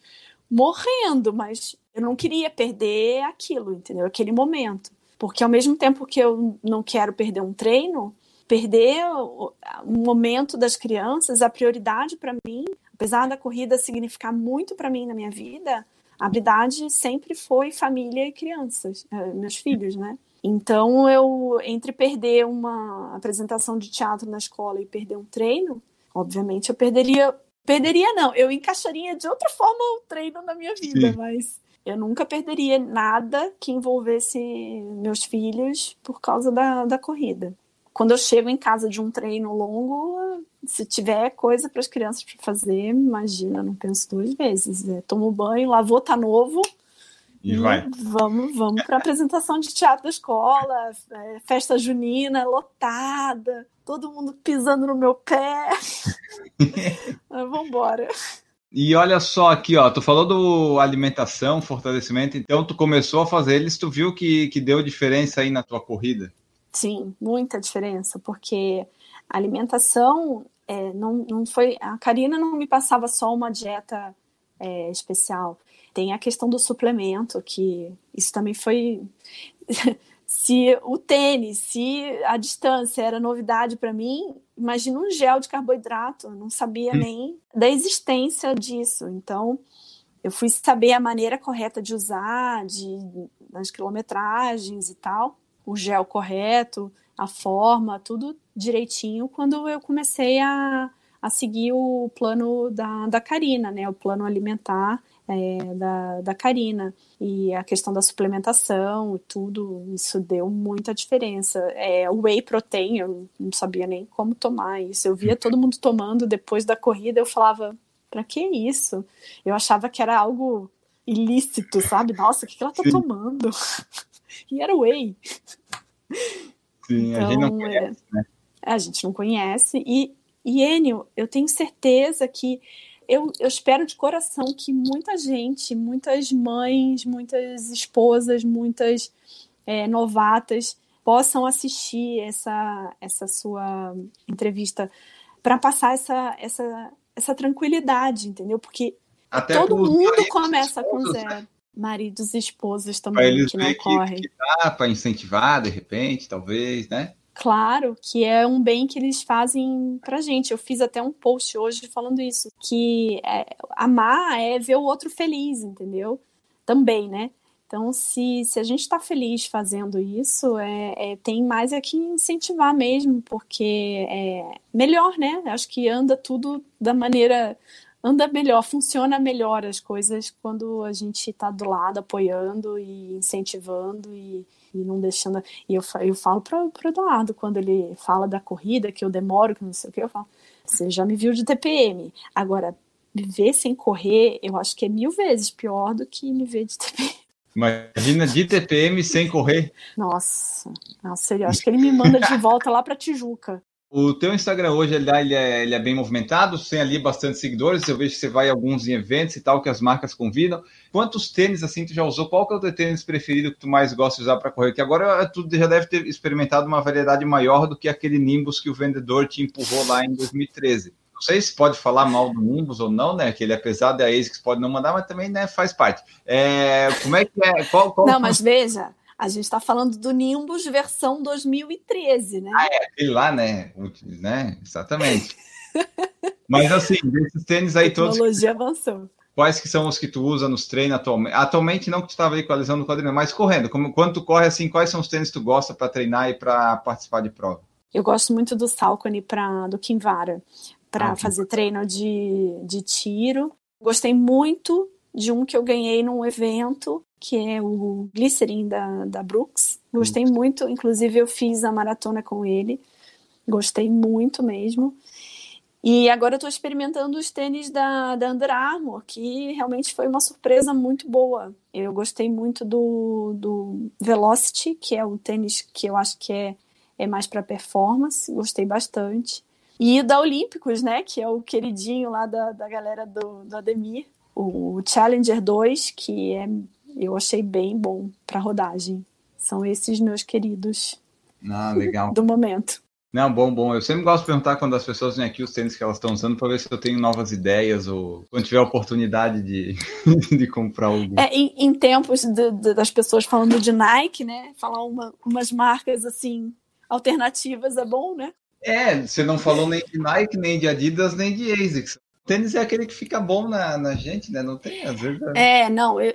Morrendo, mas eu não queria perder aquilo, entendeu? Aquele momento. Porque ao mesmo tempo que eu não quero perder um treino, perder o, o momento das crianças, a prioridade para mim apesar da corrida significar muito para mim na minha vida, a habilidade sempre foi família e crianças, eh, meus filhos, né? Então, eu, entre perder uma apresentação de teatro na escola e perder um treino, obviamente eu perderia. Perderia, não, eu encaixaria de outra forma o treino na minha vida, Sim. mas eu nunca perderia nada que envolvesse meus filhos por causa da, da corrida. Quando eu chego em casa de um treino longo, se tiver coisa para as crianças para fazer, imagina, não penso duas vezes. É, tomo banho, lavou, tá novo. E, e vai. Vamos, vamos para a apresentação de teatro da escola, é, festa junina lotada, todo mundo pisando no meu pé. *laughs* vamos embora. E olha só aqui, ó, tu falou do alimentação, fortalecimento, então tu começou a fazer eles, tu viu que, que deu diferença aí na tua corrida? Sim, muita diferença, porque a alimentação é, não, não foi. A Karina não me passava só uma dieta é, especial. Tem a questão do suplemento, que isso também foi. *laughs* se o tênis, se a distância era novidade para mim, imagina um gel de carboidrato, eu não sabia hum. nem da existência disso. Então, eu fui saber a maneira correta de usar, de, das quilometragens e tal, o gel correto, a forma, tudo direitinho quando eu comecei a, a seguir o plano da, da Karina, né? O plano alimentar é, da, da Karina. E a questão da suplementação tudo, isso deu muita diferença. É, o whey protein, eu não sabia nem como tomar isso. Eu via todo mundo tomando depois da corrida, eu falava, para que isso? Eu achava que era algo ilícito, sabe? Nossa, o que, que ela tá Sim. tomando? *laughs* e era whey. Sim, então, a gente não então, conhece, é, né? A gente não conhece. E, e Enio, eu tenho certeza que eu, eu, espero de coração que muita gente, muitas mães, muitas esposas, muitas é, novatas possam assistir essa, essa sua entrevista para passar essa, essa, essa tranquilidade, entendeu? Porque Até todo mundo começa com né? zero. Né? Maridos e esposas também que não correm. para incentivar, de repente, talvez, né? Claro, que é um bem que eles fazem pra gente. Eu fiz até um post hoje falando isso, que é, amar é ver o outro feliz, entendeu? Também, né? Então, se, se a gente está feliz fazendo isso, é, é, tem mais é que incentivar mesmo, porque é melhor, né? Acho que anda tudo da maneira. Anda melhor, funciona melhor as coisas quando a gente está do lado apoiando e incentivando e, e não deixando. E eu, eu falo para o Eduardo, quando ele fala da corrida, que eu demoro, que não sei o que, eu falo: você já me viu de TPM. Agora, me ver sem correr, eu acho que é mil vezes pior do que me ver de TPM. Imagina de TPM sem correr. Nossa, nossa eu acho que ele me manda de volta lá para Tijuca. O teu Instagram hoje ele, é, ele é bem movimentado, tem ali bastante seguidores. Eu vejo que você vai em alguns eventos e tal que as marcas convidam. Quantos tênis assim tu já usou? Qual que é o teu tênis preferido que tu mais gosta de usar para correr? Que agora tu já deve ter experimentado uma variedade maior do que aquele Nimbus que o vendedor te empurrou lá em 2013 não sei se pode falar mal do Nimbus ou não, né? Que ele, apesar da ASICS, pode não mandar, mas também né, faz parte. É, como é que é? Qual, qual não, mas veja, a gente está falando do Nimbus versão 2013, né? Ah, é, aquele lá, né? né? Exatamente. *laughs* mas assim, desses tênis aí todos. A tecnologia avançou. Quais que são os que tu usa nos treinos atualmente? Atualmente não que tu estava aí com a lesão no quadril, mas correndo. Como, quando tu corre assim, quais são os tênis que tu gosta para treinar e para participar de prova? Eu gosto muito do Salcone para do Kinvara para ah, fazer treino de, de tiro. Gostei muito de um que eu ganhei num evento, que é o Glycerin da, da Brooks. Gostei hum. muito, inclusive eu fiz a maratona com ele. Gostei muito mesmo. E agora eu estou experimentando os tênis da, da Under Armour, que realmente foi uma surpresa muito boa. Eu gostei muito do, do Velocity, que é o tênis que eu acho que é, é mais para performance. Gostei bastante. E da Olímpicos, né? Que é o queridinho lá da, da galera do, do Ademir. O Challenger 2, que é, eu achei bem bom para rodagem. São esses meus queridos. Ah, legal. do momento. Não, bom, bom. Eu sempre gosto de perguntar quando as pessoas vêm aqui os tênis que elas estão usando para ver se eu tenho novas ideias ou quando tiver oportunidade de, *laughs* de comprar algum. É, em, em tempos de, de, das pessoas falando de Nike, né? Falar uma, umas marcas assim alternativas é bom, né? É, você não falou nem de Nike, nem de Adidas, nem de ASICS. Tênis é aquele que fica bom na, na gente, né? Não tem, às vezes. É, é não. Eu,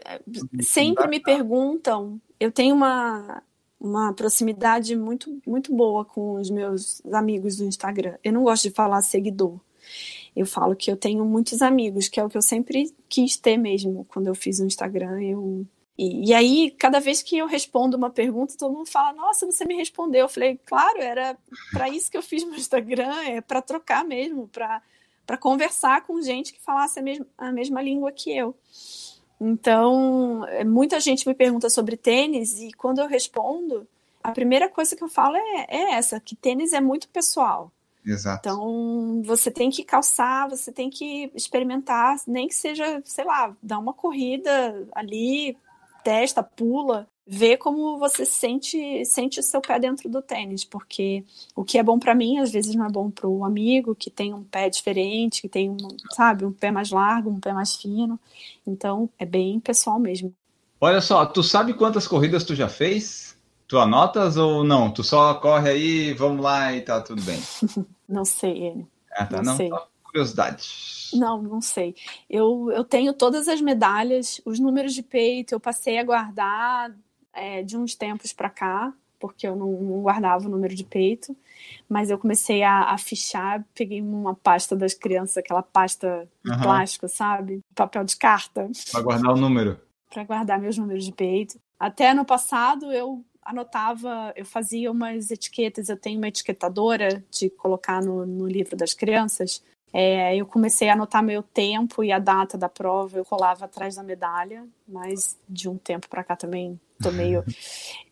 sempre me perguntam. Eu tenho uma, uma proximidade muito, muito boa com os meus amigos do Instagram. Eu não gosto de falar seguidor. Eu falo que eu tenho muitos amigos, que é o que eu sempre quis ter mesmo. Quando eu fiz o Instagram, eu e, e, aí, cada vez que eu respondo uma pergunta, todo mundo fala: Nossa, você me respondeu. Eu falei: Claro, era para isso que eu fiz meu Instagram, é para trocar mesmo, para conversar com gente que falasse a mesma, a mesma língua que eu. Então, é, muita gente me pergunta sobre tênis, e quando eu respondo, a primeira coisa que eu falo é, é essa: que tênis é muito pessoal. Exato. Então, você tem que calçar, você tem que experimentar, nem que seja, sei lá, dar uma corrida ali, testa, pula, vê como você sente sente o seu pé dentro do tênis, porque o que é bom para mim às vezes não é bom para o amigo que tem um pé diferente, que tem um, sabe, um pé mais largo, um pé mais fino. Então, é bem pessoal mesmo. Olha só, tu sabe quantas corridas tu já fez? Tu anotas ou não? Tu só corre aí, vamos lá e tá tudo bem. *laughs* não sei. Ah, tá, não, não sei. curiosidade. Não, não sei. Eu, eu tenho todas as medalhas, os números de peito, eu passei a guardar é, de uns tempos para cá, porque eu não, não, guardava o número de peito, mas eu comecei a, a fichar, peguei uma pasta das crianças, aquela pasta de uhum. plástico, sabe? Papel de carta. Para guardar o número. Para guardar meus números de peito. Até ano passado eu anotava, eu fazia umas etiquetas, eu tenho uma etiquetadora de colocar no, no livro das crianças, é, eu comecei a anotar meu tempo e a data da prova, eu colava atrás da medalha, mas de um tempo para cá também tô meio.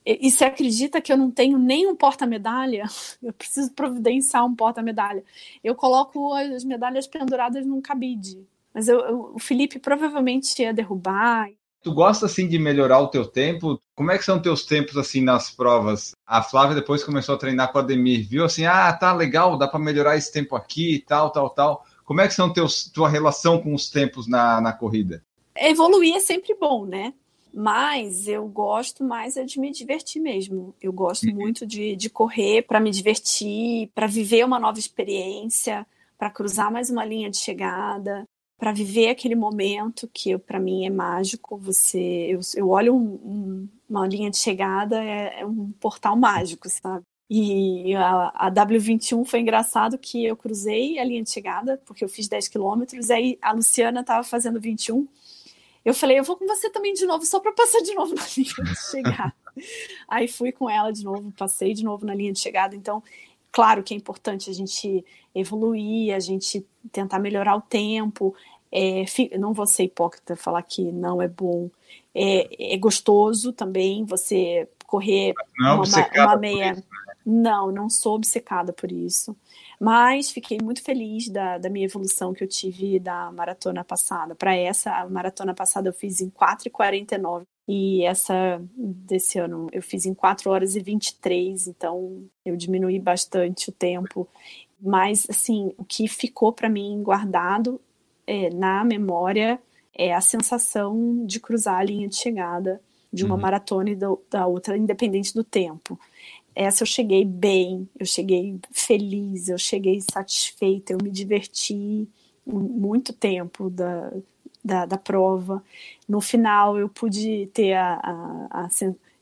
E, e você acredita que eu não tenho nem um porta-medalha? *laughs* Eu preciso providenciar um porta-medalha. Eu coloco as medalhas penduradas num cabide. Mas eu, eu, o Felipe provavelmente ia derrubar. Tu gosta assim de melhorar o teu tempo? Como é que são teus tempos assim nas provas? A Flávia depois começou a treinar com a Ademir, viu assim, ah, tá legal, dá para melhorar esse tempo aqui, e tal, tal, tal. Como é que são teus tua relação com os tempos na, na corrida? Evoluir é sempre bom, né? Mas eu gosto mais é de me divertir mesmo. Eu gosto uhum. muito de, de correr para me divertir, para viver uma nova experiência, para cruzar mais uma linha de chegada. para viver aquele momento que para mim é mágico. Você, eu, eu olho um, um, uma linha de chegada é, é, um portal mágico, sabe? E a, a, W21 foi engraçado que eu cruzei a linha de chegada, porque eu fiz 10 quilômetros, aí a Luciana estava fazendo 21. Eu falei, eu vou com você também de novo, só para passar de novo na *laughs* linha de chegada. aí fui com ela de novo, passei de novo na linha de chegada. Então, claro que é importante a gente evoluir, a gente tentar melhorar o tempo. É, não vou ser hipócrita falar que não é bom. É, é gostoso também você correr não, uma, uma meia. Isso, né? Não, não sou obcecada por isso. Mas fiquei muito feliz da, da minha evolução que eu tive da maratona passada. Para essa, a maratona passada eu fiz em 4h49 e essa desse ano eu fiz em 4 horas e 23, então eu diminuí bastante o tempo. Mas, assim, o que ficou para mim guardado é, na memória é a sensação de cruzar a linha de chegada de uma uhum. maratona e da, da outra, independente do tempo. Essa eu cheguei bem, eu cheguei feliz, eu cheguei satisfeita, eu me diverti muito tempo da, da, da prova. No final, eu pude ter a, a, a,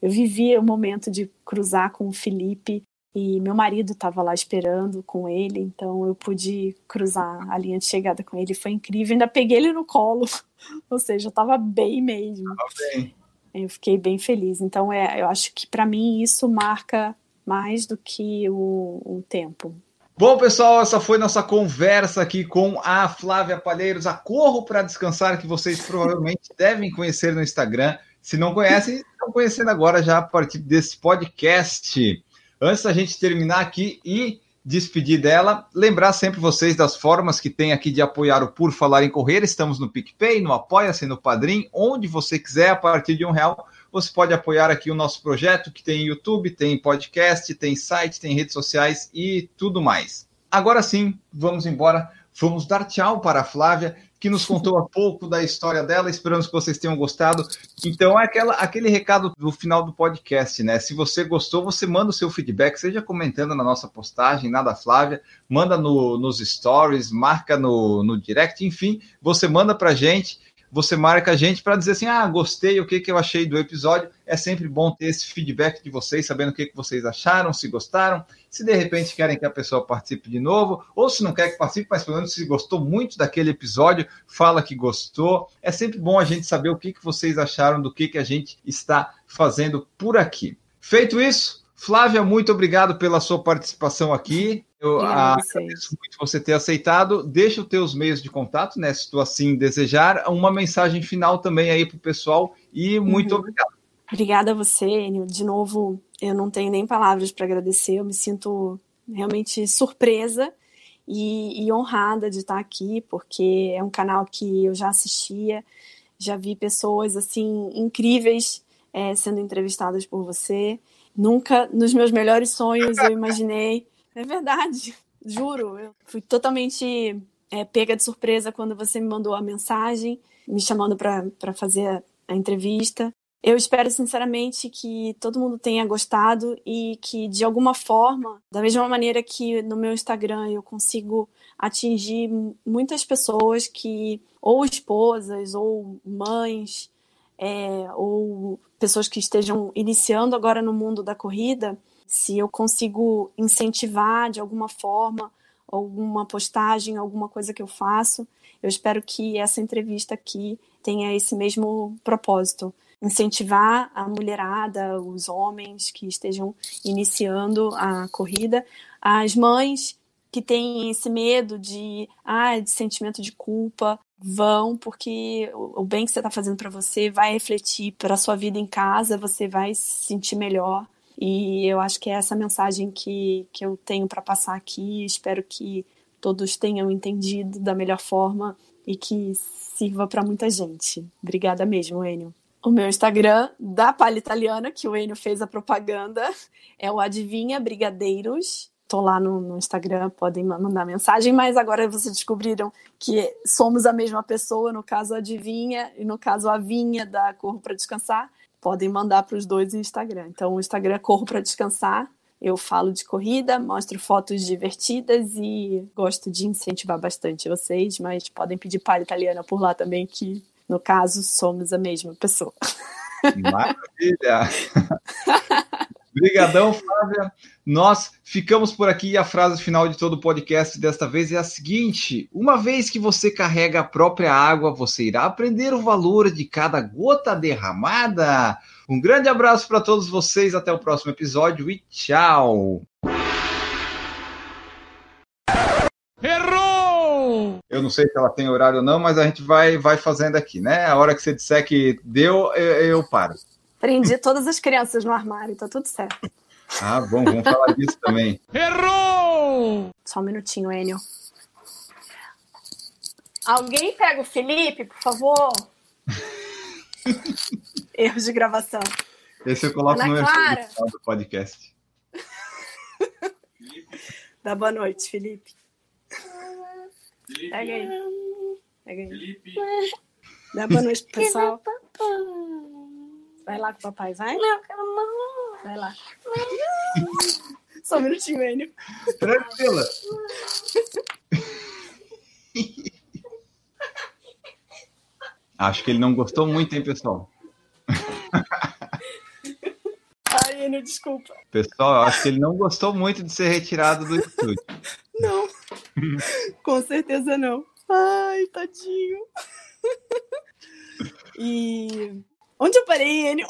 Eu vivi o momento de cruzar com o Felipe e meu marido estava lá esperando com ele, então eu pude cruzar a linha de chegada com ele. Foi incrível, ainda peguei ele no colo, *laughs* ou seja, eu estava bem mesmo. Tava bem. Eu fiquei bem feliz. Então, é, eu acho que para mim isso marca mais do que o, o tempo. Bom, pessoal, essa foi nossa conversa aqui com a Flávia Palheiros, a Corro para Descansar, que vocês provavelmente *laughs* devem conhecer no Instagram. Se não conhecem, estão conhecendo agora já a partir desse podcast. Antes da gente terminar aqui e despedir dela, lembrar sempre vocês das formas que tem aqui de apoiar o Por Falar em Correr. Estamos no PicPay, no Apoia-se, no Padrim, onde você quiser, a partir de um real você pode apoiar aqui o nosso projeto, que tem YouTube, tem podcast, tem site, tem redes sociais e tudo mais. Agora sim, vamos embora. Vamos dar tchau para a Flávia, que nos contou *laughs* há pouco da história dela. Esperamos que vocês tenham gostado. Então, é aquela, aquele recado do final do podcast, né? Se você gostou, você manda o seu feedback, seja comentando na nossa postagem, nada Flávia, manda no, nos stories, marca no, no direct, enfim, você manda para a gente você marca a gente para dizer assim: ah, gostei, o que, que eu achei do episódio. É sempre bom ter esse feedback de vocês, sabendo o que, que vocês acharam, se gostaram, se de repente querem que a pessoa participe de novo, ou se não quer que participe, mas pelo menos se gostou muito daquele episódio, fala que gostou. É sempre bom a gente saber o que, que vocês acharam do que, que a gente está fazendo por aqui. Feito isso, Flávia, muito obrigado pela sua participação aqui. Eu agradeço muito você ter aceitado. Deixa os teus meios de contato, né? Se tu assim desejar, uma mensagem final também aí para o pessoal e muito uhum. obrigado. Obrigada a você, Enio. De novo, eu não tenho nem palavras para agradecer. Eu me sinto realmente surpresa e, e, honrada de estar aqui, porque é um canal que eu já assistia, já vi pessoas assim incríveis é, sendo entrevistadas por você. Nunca, nos meus melhores sonhos, eu imaginei. É verdade, *laughs* juro. Eu fui totalmente é, pega de surpresa quando você me mandou a mensagem, me chamando para fazer a, a entrevista. Eu espero sinceramente que todo mundo tenha gostado e que de alguma forma, da mesma maneira que no meu Instagram eu consigo atingir muitas pessoas que ou esposas ou mães é, ou pessoas que estejam iniciando agora no mundo da corrida, se eu consigo incentivar de alguma forma, alguma postagem, alguma coisa que eu faço, eu espero que essa entrevista aqui tenha esse mesmo propósito. Incentivar a mulherada, os homens que estejam iniciando a corrida, as mães que têm esse medo de, ah, de sentimento de culpa, vão porque o bem que você está fazendo para você vai refletir para a sua vida em casa, você vai se sentir melhor. E eu acho que é essa mensagem que, que eu tenho para passar aqui. Espero que todos tenham entendido da melhor forma e que sirva para muita gente. Obrigada mesmo, Enio. O meu Instagram da Palha Italiana, que o Enio fez a propaganda, *laughs* é o Adivinha Brigadeiros tô lá no, no, Instagram, podem mandar mensagem, mas agora vocês descobriram que somos a mesma pessoa, no caso a Adivinha e no caso a Vinha da Corro para Descansar, podem mandar para os dois no Instagram. Então o Instagram é Corro para Descansar, Eu falo de corrida, mostro fotos divertidas e gosto de incentivar bastante vocês, mas podem pedir palha italiana por lá também, que no caso somos a mesma pessoa. Maravilha! *laughs* Obrigadão, Flávia. Nós ficamos por aqui e a frase final de todo o podcast desta vez é a seguinte: uma vez que você carrega a própria água, você irá aprender o valor de cada gota derramada. Um grande abraço para todos vocês, até o próximo episódio e tchau. Errou! Eu não sei se ela tem horário ou não, mas a gente vai, vai fazendo aqui, né? A hora que você disser que deu, eu, eu paro. Prendi todas as crianças no armário, tá tudo certo. Ah, bom, vamos falar disso também. Errou! Só um minutinho, Enio. Alguém pega o Felipe, por favor? *laughs* Erros de gravação. Esse eu coloco Ana no Clara. final do podcast. *laughs* Dá boa noite, Felipe. Pega aí. Pega aí. Felipe. Dá boa noite pro pessoal. Vai lá com o papai, vai? Não, quero não. Vai lá. Só um minutinho, Enio. Tranquila. Acho que ele não gostou muito, hein, pessoal? Ai, Enio, desculpa. Pessoal, eu acho que ele não gostou muito de ser retirado do estúdio. Não. Com certeza não. Ai, tadinho. E onde eu parei, Enio?